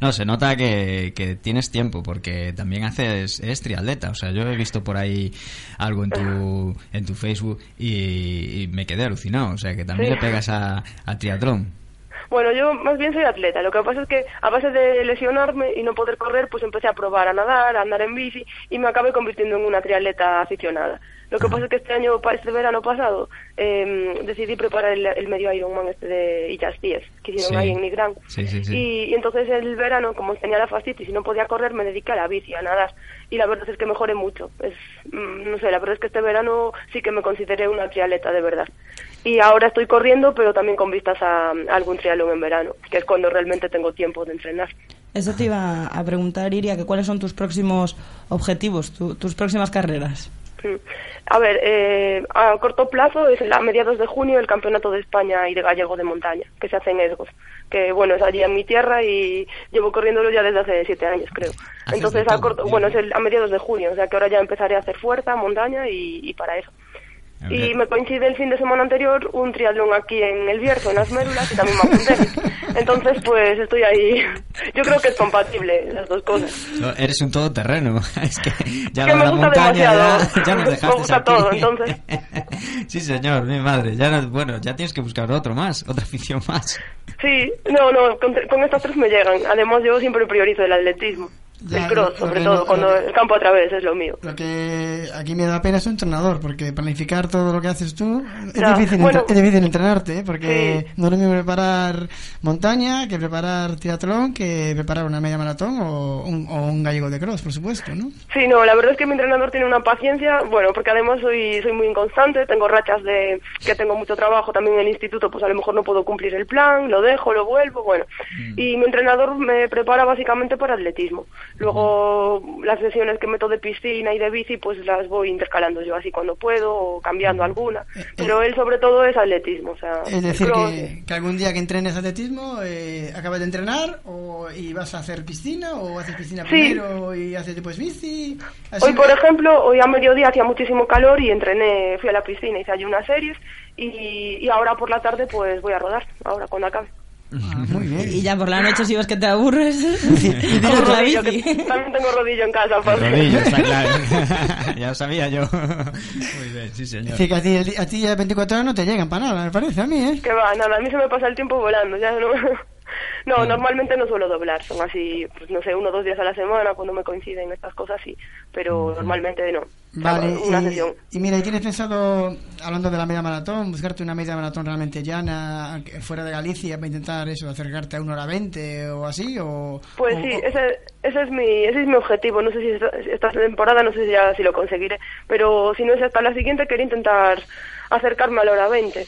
No, se nota que, que tienes tiempo porque también haces eres triatleta. O sea, yo he visto por ahí algo en tu en tu Facebook y, y me quedé alucinado. O sea, que también sí. le pegas a, a triatlón. Bueno, yo más bien soy atleta. Lo que pasa es que a base de lesionarme y no poder correr, pues empecé a probar a nadar, a andar en bici y me acabé convirtiendo en una triatleta aficionada. Lo que pasa es que este año, este verano pasado, eh, decidí preparar el, el, medio Ironman este de Illas 10, que hicieron sí. ahí en Nigrán. Sí, sí, y, y, entonces el verano, como tenía la fascitis y no podía correr, me dediqué a la bici, a nadar. Y la verdad es que mejoré mucho. Es, mm, no sé, la verdad es que este verano sí que me consideré una trialeta de verdad. Y ahora estoy corriendo, pero también con vistas a, a algún triatlón en verano, que es cuando realmente tengo tiempo de entrenar. Eso te iba a preguntar, Iria, que cuáles son tus próximos objetivos, tu, tus próximas carreras. A ver, eh, a corto plazo es a mediados de junio el Campeonato de España y de Gallego de Montaña, que se hace en Esgos, que bueno, es allí en mi tierra y llevo corriéndolo ya desde hace siete años, creo. Entonces, a corto, bueno, es el, a mediados de junio, o sea que ahora ya empezaré a hacer fuerza, montaña y, y para eso. Y me coincide el fin de semana anterior un triatlón aquí en el Bierzo, en las Mérulas, y también me apunté. Entonces, pues estoy ahí. Yo creo que es compatible las dos cosas. No, eres un todoterreno. Es que ya que me la gusta montaña demasiado. ya, ya nos me dejaste gusta aquí. todo, entonces. sí, señor, mi madre. Ya no- bueno, ya tienes que buscar otro más, otra afición más. Sí, no, no, con, con estas tres me llegan. Además, yo siempre priorizo el atletismo. Ya, el cross, lo sobre todo, no- cuando que- el campo a través es lo mío. Lo que aquí me da pena es un entrenador, porque planificar todo lo que haces tú es, difícil, bueno. entre- es difícil entrenarte, ¿eh? porque Sí. no es lo mismo preparar montaña que preparar triatlón, que preparar una media maratón o un, o un gallego de cross, por supuesto, ¿no? Sí, no, la verdad es que mi entrenador tiene una paciencia, bueno, porque además soy, soy muy inconstante, tengo rachas de que tengo mucho trabajo también en el instituto, pues a lo mejor no puedo cumplir el plan, lo dejo, lo vuelvo, bueno. Y mi entrenador me prepara básicamente para atletismo. Luego las sesiones que meto de piscina y de bici, pues las voy intercalando yo así cuando puedo o cambiando alguna. Pero él sobre todo es atletismo, o sea, Es decir, cross, que, que algún día que entrenes atletismo, eh, acabas de entrenar o, y vas a hacer piscina o haces piscina Sí. primero y haces después bici. Así Hoy, por ejemplo, hoy a mediodía hacía muchísimo calor y entrené, fui a la piscina, hice allí unas series y, y ahora por la tarde pues voy a rodar, ahora cuando acabe. Muy bien. Y ya por la noche si ves que te aburres, la rodillo, bici. que también tengo rodillo en casa. Pablo. Rodillo, está claro. ya lo sabía yo. Muy bien, sí, señor. decir, que a ti, a ti ya 24 horas no te llegan para nada, me parece a mí, ¿eh? Que va, nada, a mí se me pasa el tiempo volando, ya no... No, normalmente no suelo doblar, son así, pues no sé, uno o dos días a la semana cuando me coinciden estas cosas, sí, pero normalmente no. Vale, una y, sesión. y mira, ¿y tienes pensado, hablando de la media maratón, buscarte una media maratón realmente llana, fuera de Galicia, para intentar eso, acercarte a una hora 20 o así? O, Pues o- sí, o- ese, ese es mi ese es mi objetivo. No sé si esta, esta temporada, no sé si ya si lo conseguiré, pero si no es hasta la siguiente, quería intentar acercarme a la hora 20.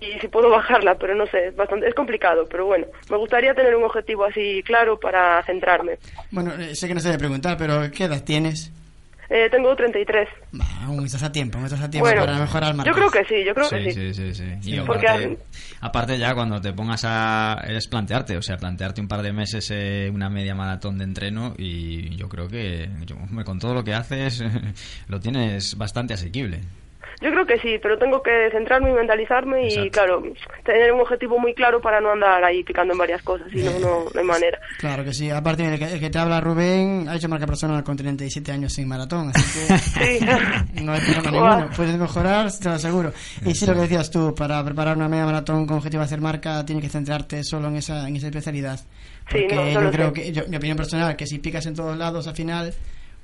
Y si puedo bajarla, pero no sé, es bastante es complicado, pero bueno, me gustaría tener un objetivo así claro para centrarme. Bueno, eh, sé que no se debe preguntar, pero ¿qué edad tienes? Eh, tengo 33. Aún estás a tiempo, aún estás a tiempo Bueno, para mejorar más. yo creo que sí, yo creo sí, que sí. sí, sí, sí. Y Porque aparte, aparte ya cuando te pongas a... es plantearte, o sea, plantearte un par de meses eh, una media maratón de entreno y yo creo que yo, con todo lo que haces lo tienes bastante asequible. Yo creo que sí, pero tengo que centrarme y mentalizarme y, claro, tener un objetivo muy claro para no andar ahí picando en varias cosas, si no, no, no hay manera. Claro que sí. Aparte, el que, el que te habla Rubén ha hecho marca personal con 37 años sin maratón, así que no hay problema ninguno. Puedes mejorar, te lo aseguro. Y sí, lo que decías tú, para preparar una media maratón con objetivo de hacer marca, tienes que centrarte solo en esa, en esa especialidad. Sí, Porque no, no yo creo sé. que, yo- mi opinión personal, que si picas en todos lados al final,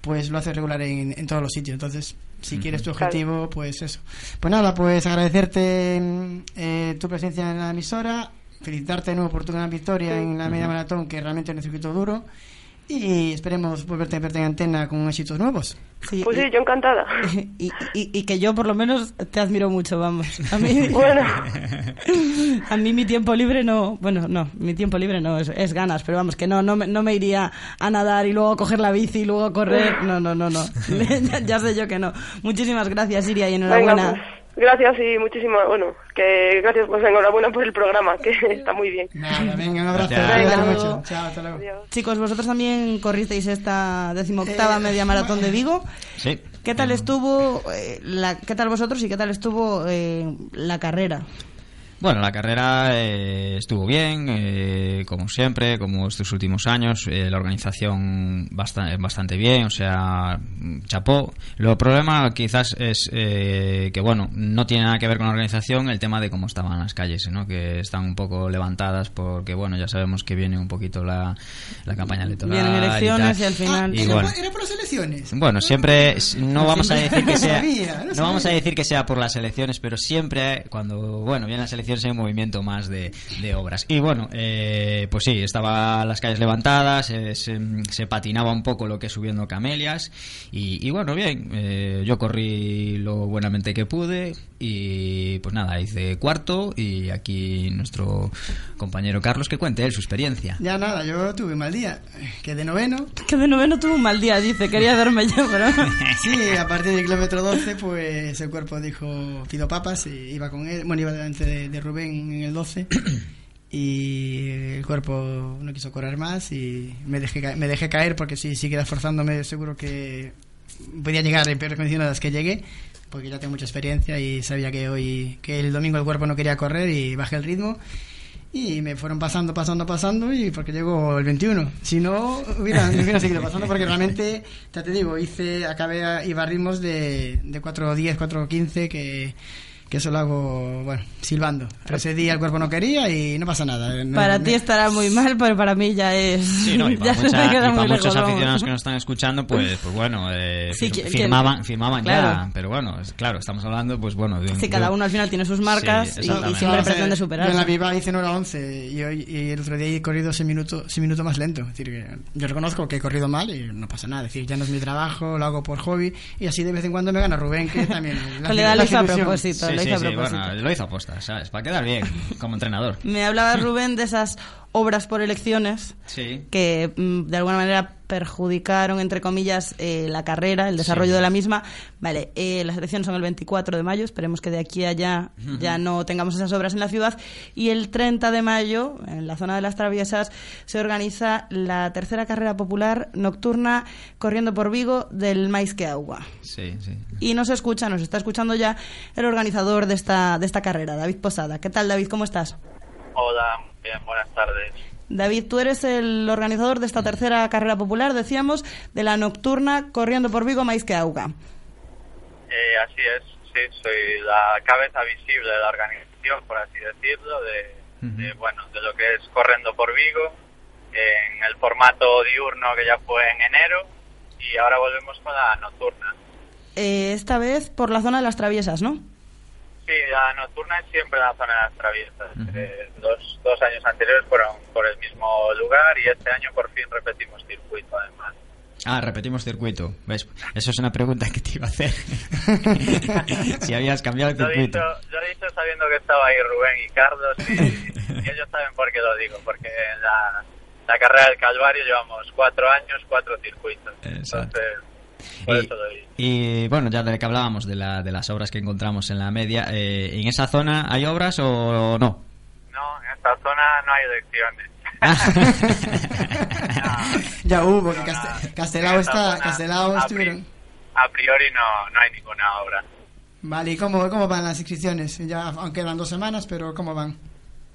pues lo haces regular en, en todos los sitios. Entonces, si quieres tu objetivo, pues eso. Pues nada, pues agradecerte eh, tu presencia en la emisora, felicitarte de nuevo por tu gran victoria en la media maratón, que realmente es un circuito duro, y esperemos volverte a verte en antena con éxitos nuevos. Pues sí, yo encantada. Y, y, y que yo por lo menos te admiro mucho, vamos. A mí, Bueno. a mí mi tiempo libre no, bueno, no, mi tiempo libre no, es, es ganas, pero vamos, que no, no, me, no me iría a nadar y luego a coger la bici y luego a correr, no, no, no, no, ya, ya sé yo que no. Muchísimas gracias, Iria, y Venga, enhorabuena. pues, gracias y muchísimas, bueno, que gracias, pues enhorabuena por el programa, que está muy bien. Nada, venga, un abrazo. Chao, hasta luego. Chicos, vosotros también corristeis esta decimoctava media maratón de Vigo. Sí. ¿Qué tal estuvo, eh, la, qué tal vosotros y qué tal estuvo eh, la carrera? Bueno, la carrera eh, estuvo bien, eh, como siempre, como estos últimos años. eh, la organización bastante, bastante bien, o sea, chapó. Lo problema quizás es eh, que, bueno, no tiene nada que ver con la organización el tema de cómo estaban las calles, ¿no? que están un poco levantadas porque, bueno, ya sabemos que viene un poquito la, la campaña electoral. Vienen elecciones tal. y al final- Y ¿Era, bueno, por, era por las elecciones? bueno, siempre no vamos a decir que sea No sabía, no no vamos a decir que sea por las elecciones, pero siempre cuando bueno vienen las elecciones hiciese movimiento más de, obras. Y bueno, eh, pues sí, estaban las calles levantadas, eh, se, se, patinaba un poco lo que subiendo camelias y, y bueno, bien, eh, yo corrí lo buenamente que pude y pues nada, hice cuarto y aquí nuestro compañero Carlos que cuente él su experiencia. Ya nada, yo tuve un mal día, que de noveno. Que de noveno tuvo un mal día, dice, quería verme yo, pero... sí, a partir del kilómetro 12 pues el cuerpo dijo pido papas y iba con él, bueno, iba delante de, de Rubén en el 12 y el cuerpo no quiso correr más y me dejé, me dejé caer porque si siguiera esforzándome seguro que podía llegar en peores condiciones a las que llegué porque ya tengo mucha experiencia y sabía que hoy que el domingo el cuerpo no quería correr y bajé el ritmo y me fueron pasando, pasando, pasando y porque llegó el 21. Si no, hubiera, hubiera seguido pasando porque realmente, ya te digo, hice, acabé, iba a ritmos de, de 4.10, 4.15 que que eso lo hago, bueno, silbando. Pero ese día el cuerpo no quería y no pasa nada. para ti estará muy mal, pero para mí ya es. Sí, no, y para, mucha, y para muchos aficionados que nos están escuchando, pues, pues bueno, eh, sí, fir, firmaban, firmaban claro. ya. Pero bueno, es, claro, estamos hablando, pues bueno. De sí, cada uno al final tiene sus marcas sí, y, y, siempre no, pretende superar. Yo en la Viva hice 9 a 11 y, hoy, y el otro día he corrido ese minuto, ese minuto más lento. Es decir, que yo reconozco que he corrido mal y no pasa nada. Es decir, ya no es mi trabajo, lo hago por hobby y así de vez en cuando me gana Rubén, que también. La, le da la, a propósito. Sí, le sí, a propósito. Bueno, lo hizo aposta, ¿sabes? Para quedar bien como entrenador. Me hablaba Rubén de esas obras por elecciones sí. que mm, de alguna manera perjudicaron, entre comillas, eh, la carrera, el desarrollo sí. de la misma. Vale, eh, las elecciones son el 24 de mayo, esperemos que de aquí a allá ya no tengamos esas obras en la ciudad. Y el 30 de mayo, en la zona de las Traviesas, se organiza la tercera carrera popular nocturna corriendo por Vigo del Mais que Agua. Sí, sí. Y nos escucha, nos está escuchando ya el organizador de esta, de esta carrera, David Posada. ¿Qué tal, David? ¿Cómo estás? Hola, bien, buenas tardes. David, tú eres el organizador de esta tercera carrera popular, decíamos, de la nocturna corriendo por Vigo Mais que Auga. Eh, así es, sí, soy la cabeza visible de la organización, por así decirlo, de bueno, de lo que es corriendo por Vigo, en el formato diurno que ya fue en enero y ahora volvemos con la nocturna. Eh, esta vez por la zona de las Traviesas, ¿no? Sí, la nocturna es siempre la zona de las traviesas. Uh -huh. eh, dos, dos años anteriores fueron por el mismo lugar y este año por fin repetimos circuito además. Ah, repetimos circuito. ¿Ves? Eso es una pregunta que te iba a hacer. si habías cambiado el circuito. Lo he, dicho, lo he dicho sabiendo que estaba ahí Rubén y Carlos y, y ellos saben por qué lo digo. Porque en la, la carrera del Calvario llevamos cuatro años, cuatro circuitos. Exacto. Entonces, y, y, bueno, ya de que hablábamos de, la, de las obras que encontramos en la media, eh, ¿en esa zona hay obras o no? No, en esta zona no hay elecciones. no, ya hubo, porque Castel, Castelao está, Castelao estuvieron. A priori no, no hay ninguna obra. Vale, ¿y cómo, cómo van las inscripciones? Ya aunque quedan dos semanas, pero ¿cómo van?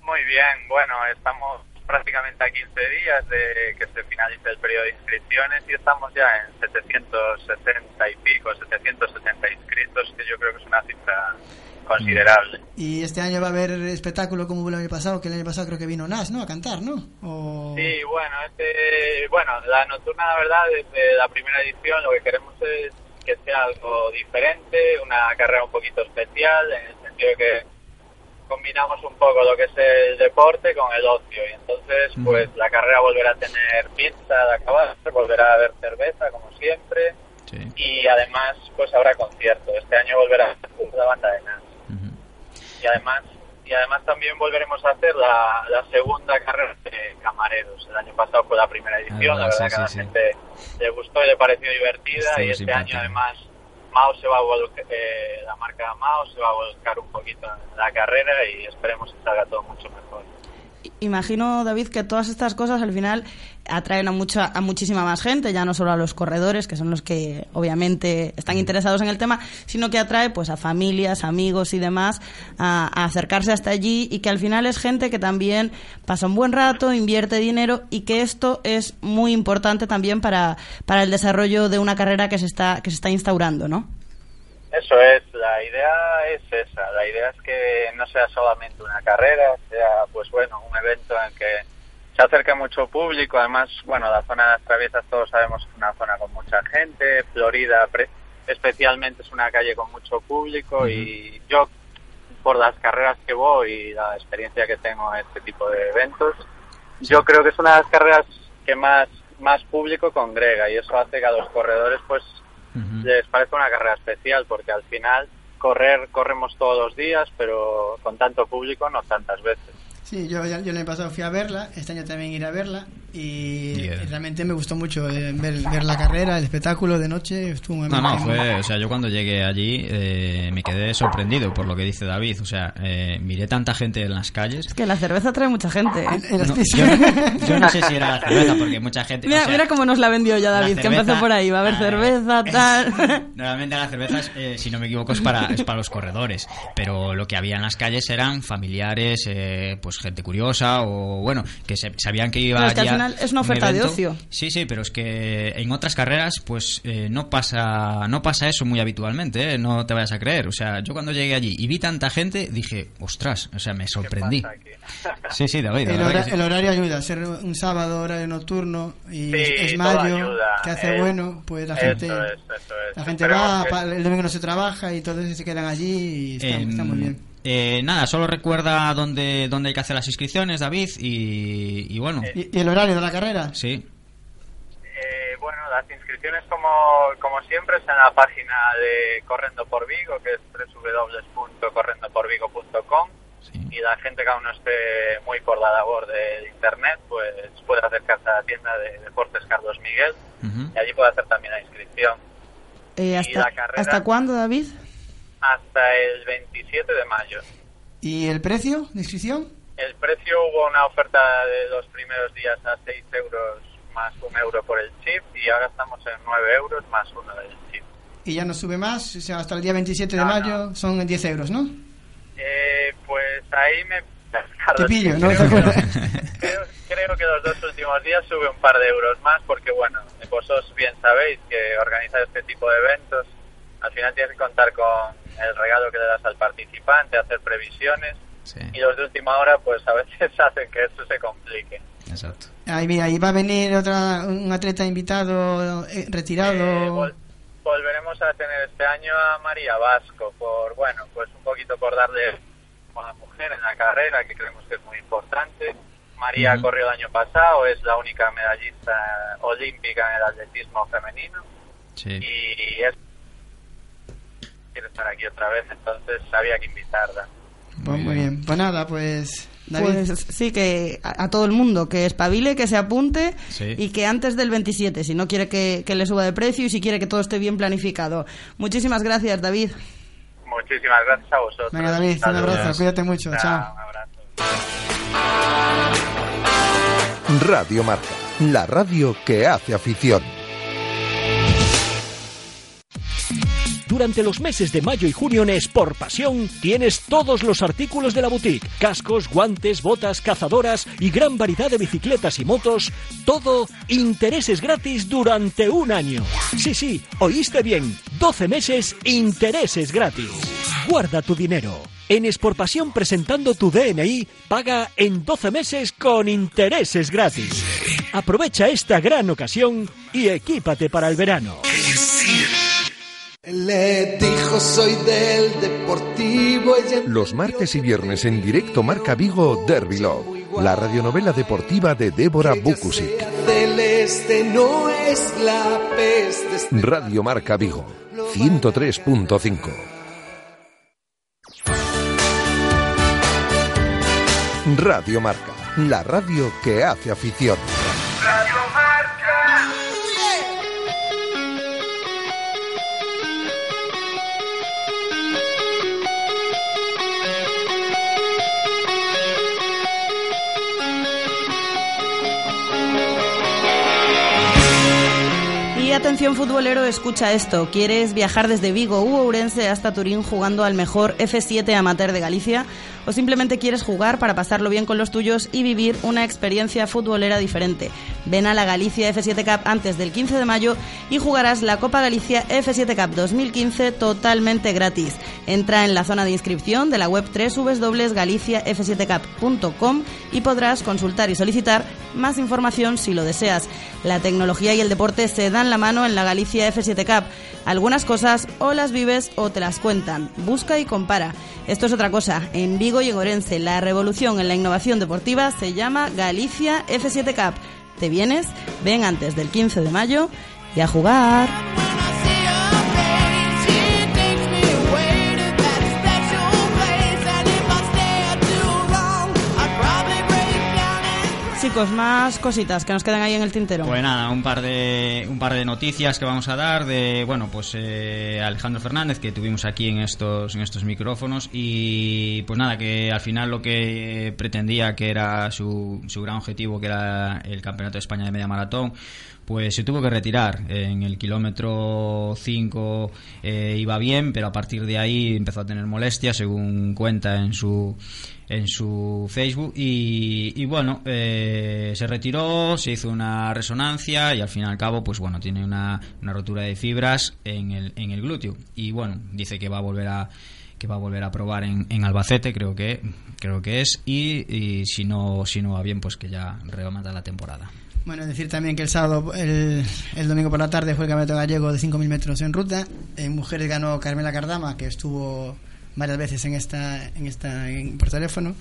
Muy bien, bueno, estamos prácticamente a 15 días de que se finalice el periodo de inscripciones y estamos ya en 770 y pico, 770 inscritos, que yo creo que es una cifra considerable. Y este año va a haber espectáculo como el año pasado, que el año pasado creo que vino Nash, ¿no? A cantar, ¿no? O... Sí, bueno, este, bueno, la nocturna, la verdad, desde la primera edición lo que queremos es que sea algo diferente, una carrera un poquito especial, en el sentido de que combinamos un poco lo que es el deporte con el ocio y entonces pues la carrera volverá a tener pizza de acabar, volverá a haber cerveza como siempre sí. y además pues habrá concierto. Este año volverá la banda de Nas. Y además y además también volveremos a hacer la, la, segunda carrera de camareros. El año pasado fue la primera edición, ah, la verdad sí, que a la sí, gente le gustó y le pareció divertida Estuvo y este simpático. año además Mao se va a volcar, eh, la marca Mao se va a volcar un poquito en la carrera y esperemos que salga todo mucho mejor. Imagino, David, que todas estas cosas al final atraen a mucha a muchísima más gente, ya no solo a los corredores, que son los que obviamente están interesados en el tema, sino que atrae pues a familias, amigos y demás a, a acercarse hasta allí y que al final es gente que también pasa un buen rato, invierte dinero y que esto es muy importante también para, para el desarrollo de una carrera que se está que se está instaurando, ¿no? Eso es, la idea es esa, la idea es que no sea solamente una carrera, sea pues bueno, un evento en que se acerque mucho público, además, bueno, la zona de las traviesas todos sabemos que es una zona con mucha gente, Florida especialmente es una calle con mucho público uh -huh. y yo por las carreras que voy y la experiencia que tengo en este tipo de eventos, yo creo que es una de las carreras que más, más público congrega y eso hace que a los corredores pues les parezca una carrera especial porque al final correr corremos todos los días pero con tanto público no tantas veces. Sí, yo, yo el año pasado fui a verla, este año también iré a verla y realmente me gustó mucho eh, ver, ver, la carrera, el espectáculo de noche. Estuvo muy No, no, fue, o sea, yo cuando llegué allí eh, me quedé sorprendido por lo que dice David. O sea, eh, miré tanta gente en las calles. Es que la cerveza trae mucha gente. yo, no sé si era la cerveza, porque mucha gente. Mira, mira cómo nos la vendió ya David, que empezó por ahí. Va a haber cerveza, tal. normalmente la cerveza, si no me equivoco, es para, es para los corredores. Pero lo que había en las calles eran familiares, pues gente curiosa o, bueno, que se, sabían que iba es una oferta de ocio. Sí, sí, pero es que en otras carreras pues eh, no pasa no pasa eso muy habitualmente, ¿eh? no te vayas a creer. O sea, yo cuando llegué allí y vi tanta gente, dije, ostras, o sea, me sorprendí. Sí, sí, David. El, el, horario ayuda, ser un sábado, horario nocturno y es mayo, que hace bueno, pues la gente, La gente va, el domingo no se trabaja y todos se quedan allí y está muy bien. Eh, nada, solo recuerda dónde, dónde hay que hacer las inscripciones, David, y, bueno. ¿Y, el horario de la carrera? Sí. Eh, bueno, las inscripciones, como, como siempre, están en la página de Correndo por Vigo, que es www.correndoporvigo.com. Y la gente que aún no esté muy por la labor de internet, pues puede acercarse a la tienda de Deportes Carlos Miguel y allí puede hacer también la inscripción. Eh, hasta, ¿Hasta cuándo, David? Hasta el 27 de mayo. ¿Y el precio de inscripción? El precio hubo una oferta de los primeros días a 6 euros más un euro por el chip y ahora estamos en 9 euros más uno del chip. ¿Y ya no sube más? O sea, hasta el día 27 de mayo son 10 euros, ¿no? Eh, pues ahí me... Te pillo, ¿no? Creo, creo, que los dos últimos días sube un par de euros más porque, bueno, vosotros bien sabéis que organizar este tipo de eventos al final tienes que contar con el regalo que le das al participante, hacer previsiones y los de última hora pues a veces hacen que eso se complique. Exacto. Ahí, ahí va a venir otra, un atleta invitado eh, retirado. Eh, volveremos a tener este año a María Vasco por, bueno, pues un poquito por darle a la mujer en la carrera que creemos que es muy importante. María corrió el año pasado, es la única medallista olímpica en el atletismo femenino. Sí. Y es quiere estar aquí otra vez, entonces había que invitarla. Pues muy bien, pues nada, pues... Pues sí, que a, todo el mundo, que espabile, que se apunte y que antes del 27, si no quiere que, le suba de precio y si quiere que todo esté bien planificado. Muchísimas gracias, David. Muchísimas gracias a vosotros. Venga, David, un abrazo, cuídate mucho, chao. Un abrazo. Radio Marca, la radio que hace afición. Durante los meses de mayo y junio en Sport Pasión tienes todos los artículos de la boutique, cascos, guantes, botas, cazadoras y gran variedad de bicicletas y motos, todo intereses gratis durante un año. Sí, sí, oíste bien, 12 meses intereses gratis. Guarda tu dinero. En Pasión presentando tu DNI, paga en 12 meses con intereses gratis. Aprovecha esta gran ocasión y equípate para el verano. Le dijo soy del Deportivo. Los martes y viernes en directo Marca Vigo Derby Love, la radionovela deportiva de Débora Bukusic. no es la peste. Radio Marca Vigo 103.5. Radio Marca, la radio que hace afición. Atención futbolero, escucha esto. ¿Quieres viajar desde Vigo u Ourense hasta Turín jugando al mejor F7 amateur de Galicia? ¿O simplemente quieres jugar para pasarlo bien con los tuyos y vivir una experiencia futbolera diferente? Ven a la Galicia F7 Cup antes del 15 de mayo y jugarás la Copa Galicia F7 Cup 2015 totalmente gratis. Entra en la zona de inscripción de la web www.galiciaf7cap.com y podrás consultar y solicitar más información si lo deseas. La tecnología y el deporte se dan la mano en la Galicia F7 Cup. Algunas cosas o las vives o te las cuentan. Busca y compara. Esto es otra cosa. En Vigo y en Orense, la revolución en la innovación deportiva se llama Galicia F7 Cup. ¿Te vienes? Ven antes del 15 de mayo y a jugar. Chicos, más cositas que nos quedan ahí en el tintero. Pues nada, un par de un par de noticias que vamos a dar de bueno, pues eh, Alejandro Fernández que tuvimos aquí en estos en estos micrófonos y pues nada, que al final lo que pretendía que era su, su gran objetivo que era el Campeonato de España de media maratón pues se tuvo que retirar. En el kilómetro 5 eh, iba bien, pero a partir de ahí empezó a tener molestias, según cuenta en su en su Facebook. Y, bueno eh, se retiró se hizo una resonancia y al fin y al cabo pues bueno tiene una, una rotura de fibras en el, en el glúteo. Y bueno dice que va a volver a que va a volver a probar en, en Albacete creo que creo que es. Y, y si no si no va bien pues que ya remata la temporada bueno, decir también que el sábado, el, el domingo por la tarde fue el campeonato gallego de 5.000 metros en ruta. En mujeres ganó Carmela Cardama, que estuvo varias veces en esta, en esta por teléfono.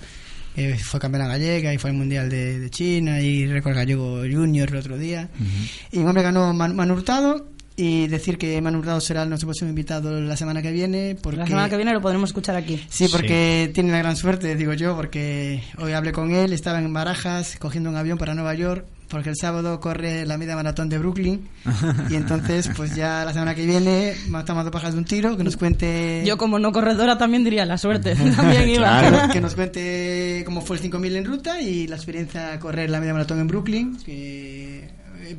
Eh, fue campeona gallega y fue al Mundial de, China y récord gallego junior el otro día. Y un hombre ganó Man, Hurtado y decir que Manu Hurtado será nuestro próximo invitado la semana que viene. Porque... La semana que viene lo podremos escuchar aquí. Sí, porque tiene la gran suerte, digo yo, porque hoy hablé con él, estaba en Barajas cogiendo un avión para Nueva York porque el sábado corre la media maratón de Brooklyn y entonces pues ya la semana que viene matamos dos pajas de un tiro que nos cuente yo como no corredora también diría la suerte también iba. Que nos cuente cómo fue el 5000 en ruta y la experiencia de correr la media maratón en Brooklyn que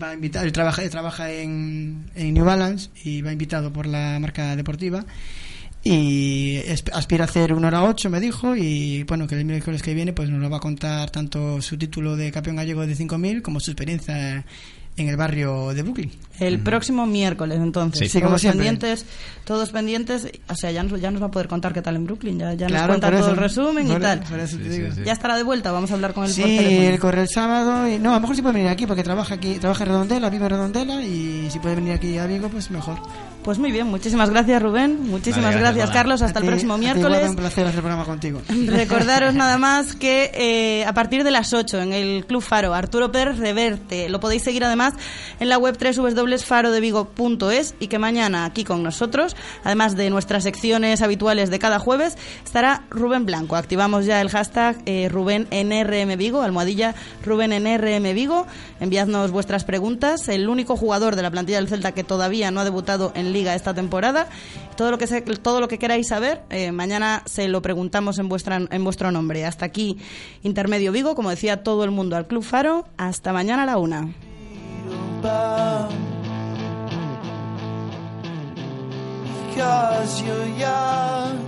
va invitado él trabaja, trabaja en, en New Balance y va invitado por la marca deportiva y aspira a hacer una hora ocho me dijo y bueno que el miércoles que viene pues nos lo va a contar tanto su título de campeón gallego de 5000 como su experiencia en el barrio de Brooklyn. El próximo miércoles, entonces. Sí, como pendientes, todos pendientes. O sea, ya nos, ya nos va a poder contar qué tal en Brooklyn. Ya, ya nos cuenta todo el resumen y tal. ya estará de vuelta. Vamos a hablar con él sí, él corre el sábado. Y, no, a lo mejor sí puede venir aquí porque trabaja aquí, trabaja en Redondela, vive en Redondela. Y si puede venir aquí a Vigo, pues mejor. Pues muy bien, muchísimas gracias Rubén, muchísimas gracias, Carlos, hasta el próximo miércoles. un placer hacer el programa contigo. Recordaros nada más que eh, a partir de las 8 en el Club Faro, Arturo Pérez Reverte, lo podéis seguir además en la web www.farodevigo.es y que mañana aquí con nosotros, además de nuestras secciones habituales de cada jueves, estará Rubén Blanco. Activamos ya el hashtag eh, Rubén NRM Vigo, almohadilla Rubén NRM Vigo. Enviadnos vuestras preguntas. El único jugador de la plantilla del Celta que todavía no ha debutado en esta temporada. Todo lo que, todo lo que queráis saber, eh, mañana se lo preguntamos en vuestro nombre. Hasta aquí, Intermedio Vigo, como decía todo el mundo al Club Faro. Hasta mañana a la una. about. Cause you're young.